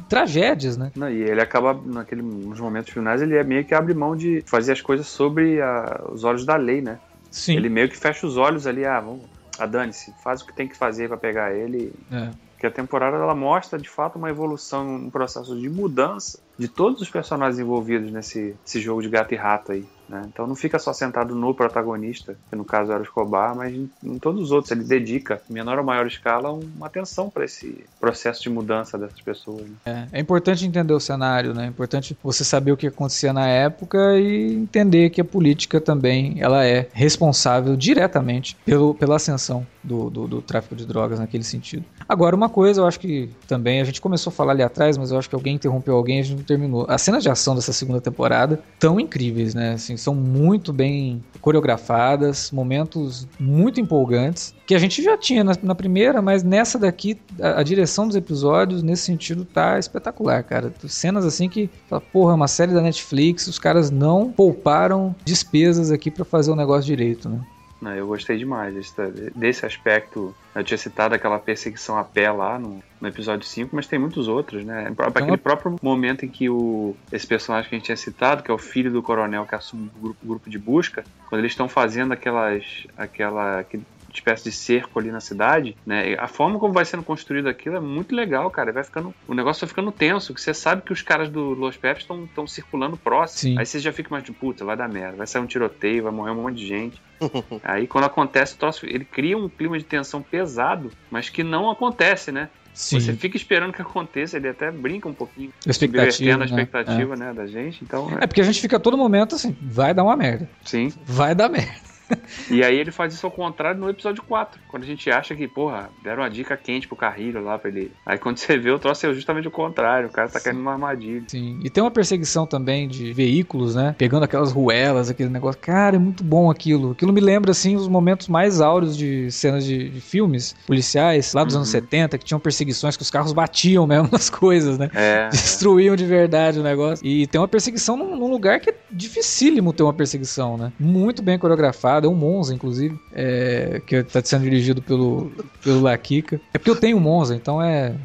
tragédias, né? Não, e ele acaba, naquele, nos momentos finais, ele é meio que abre mão de fazer as coisas sobre a, os olhos da lei, né? Sim. Ele meio que fecha os olhos ali, ah, vamos, a ah, dane-se, faz o que tem que fazer para pegar ele. É. Porque a temporada ela mostra de fato uma evolução, um processo de mudança de todos os personagens envolvidos nesse, jogo de gato e rato aí. Né? Então não fica só sentado no protagonista, que no caso era o Escobar, mas em, em todos os outros. Ele dedica, em menor ou maior escala, uma atenção para esse processo de mudança dessas pessoas. Né? É, é, importante entender o cenário, né? é importante você saber o que acontecia na época e entender que a política também ela é responsável diretamente pelo, pela ascensão do, do, do tráfico de drogas naquele sentido. Agora, uma coisa eu acho que também, a gente começou a falar ali atrás, mas eu acho que alguém interrompeu alguém, a gente terminou. As cenas de ação dessa segunda temporada tão incríveis, né? Assim, são muito bem coreografadas, momentos muito empolgantes, que a gente já tinha na, na primeira, mas nessa daqui, a, a, direção dos episódios, nesse sentido, tá espetacular, cara. Cenas assim que, porra, uma série da Netflix, os caras não pouparam despesas aqui para fazer o negócio direito, né? Eu gostei demais desse, desse aspecto. Eu tinha citado aquela perseguição a pé lá no, no episódio 5, mas tem muitos outros, né? Aquele próprio momento em que o, esse personagem que a gente tinha citado, que é o filho do coronel que assume o grupo, o grupo de busca, quando eles estão fazendo aquelas, aquela, aquele espécie de cerco ali na cidade, né? A forma como vai sendo construído aquilo é muito legal, cara. Vai ficando, o negócio vai ficando tenso, que você sabe que os caras do Los Peps estão circulando próximo. Sim. Aí você já fica mais de puta, vai dar merda, vai sair um tiroteio, vai morrer um monte de gente. *laughs* Aí quando acontece o troço, ele cria um clima de tensão pesado, mas que não acontece, né? Sim. Você fica esperando que aconteça, ele até brinca um pouquinho. Expectativa. Né? a expectativa, é. né, da gente. Então, é. é porque a gente fica a todo momento assim, vai dar uma merda. Sim. Vai dar merda. *laughs* e aí ele faz isso ao contrário no episódio 4, quando a gente acha que, porra, deram uma dica quente pro Carrilho lá pra ele. Aí quando você vê, o troço é justamente o contrário, o cara tá Sim. caindo numa armadilha. Sim, e tem uma perseguição também de veículos, né? Pegando aquelas ruelas, aquele negócio. Cara, é muito bom aquilo. Aquilo me lembra, assim, os momentos mais áureos de cenas de, de filmes policiais, lá dos uhum. anos 70, que tinham perseguições que os carros batiam mesmo *laughs* nas coisas, né? É, Destruíam de verdade o negócio. E tem uma perseguição num, num lugar que é dificílimo ter uma perseguição, né? Muito bem coreografada é um Monza, inclusive, é, que está sendo dirigido pelo, pelo Laquica. É porque eu tenho Monza, então é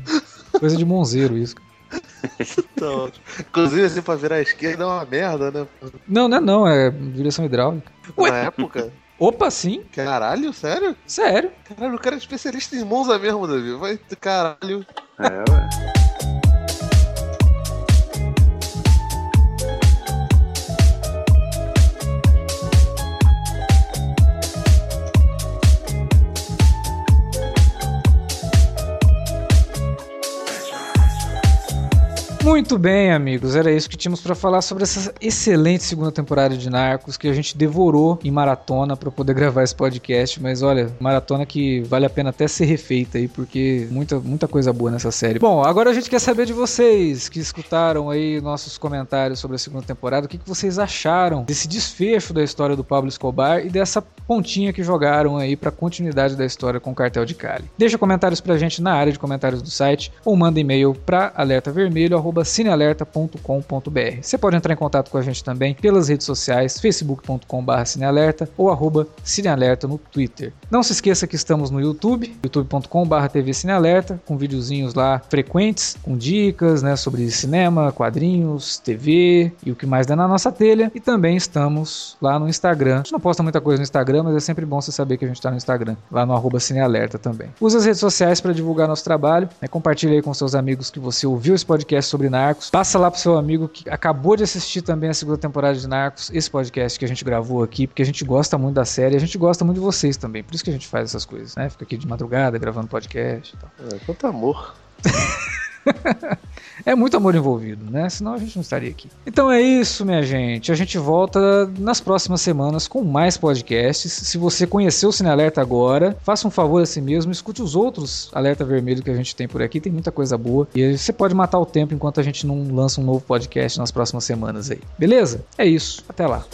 coisa de monzeiro isso. Então, inclusive, assim, pra virar a esquerda é uma merda, né? Não, não é não, é direção hidráulica. Na Ué? época? Opa, sim. Caralho, sério? Sério. Caralho, o cara é especialista em Monza mesmo, Davi. Vai, caralho. É, ué. Muito bem, amigos. Era isso que tínhamos para falar sobre essa excelente segunda temporada de Narcos que a gente devorou em maratona para poder gravar esse podcast. Mas olha, maratona que vale a pena até ser refeita aí, porque muita, muita coisa boa nessa série. Bom, agora a gente quer saber de vocês que escutaram aí nossos comentários sobre a segunda temporada. O que, que vocês acharam desse desfecho da história do Pablo Escobar e dessa pontinha que jogaram aí para continuidade da história com o cartel de Cali? Deixa comentários pra gente na área de comentários do site ou manda e-mail para alertavermelho cinealerta.com.br. Você pode entrar em contato com a gente também pelas redes sociais, facebook.com.br cinealerta ou arroba cinealerta no Twitter. Não se esqueça que estamos no YouTube, youtube.com.br TV Cinealerta, com videozinhos lá frequentes, com dicas né, sobre cinema, quadrinhos, TV e o que mais dá na nossa telha. E também estamos lá no Instagram. A gente não posta muita coisa no Instagram, mas é sempre bom você saber que a gente está no Instagram, lá no arroba cinealerta também. Use as redes sociais para divulgar nosso trabalho, né, compartilhe aí com seus amigos que você ouviu esse podcast sobre sobre Narcos. Passa lá pro seu amigo que acabou de assistir também a segunda temporada de Narcos, esse podcast que a gente gravou aqui, porque a gente gosta muito da série, a gente gosta muito de vocês também. Por isso que a gente faz essas coisas, né? Fica aqui de madrugada gravando podcast e tal. É, quanto amor. *laughs* é muito amor envolvido, né? Senão a gente não estaria aqui. Então é isso, minha gente. A gente volta nas próximas semanas com mais podcasts. Se você conheceu o Cine Alerta agora, faça um favor a si mesmo, escute os outros Alerta Vermelho que a gente tem por aqui. Tem muita coisa boa. E você pode matar o tempo enquanto a gente não lança um novo podcast nas próximas semanas aí. Beleza? É isso. Até lá.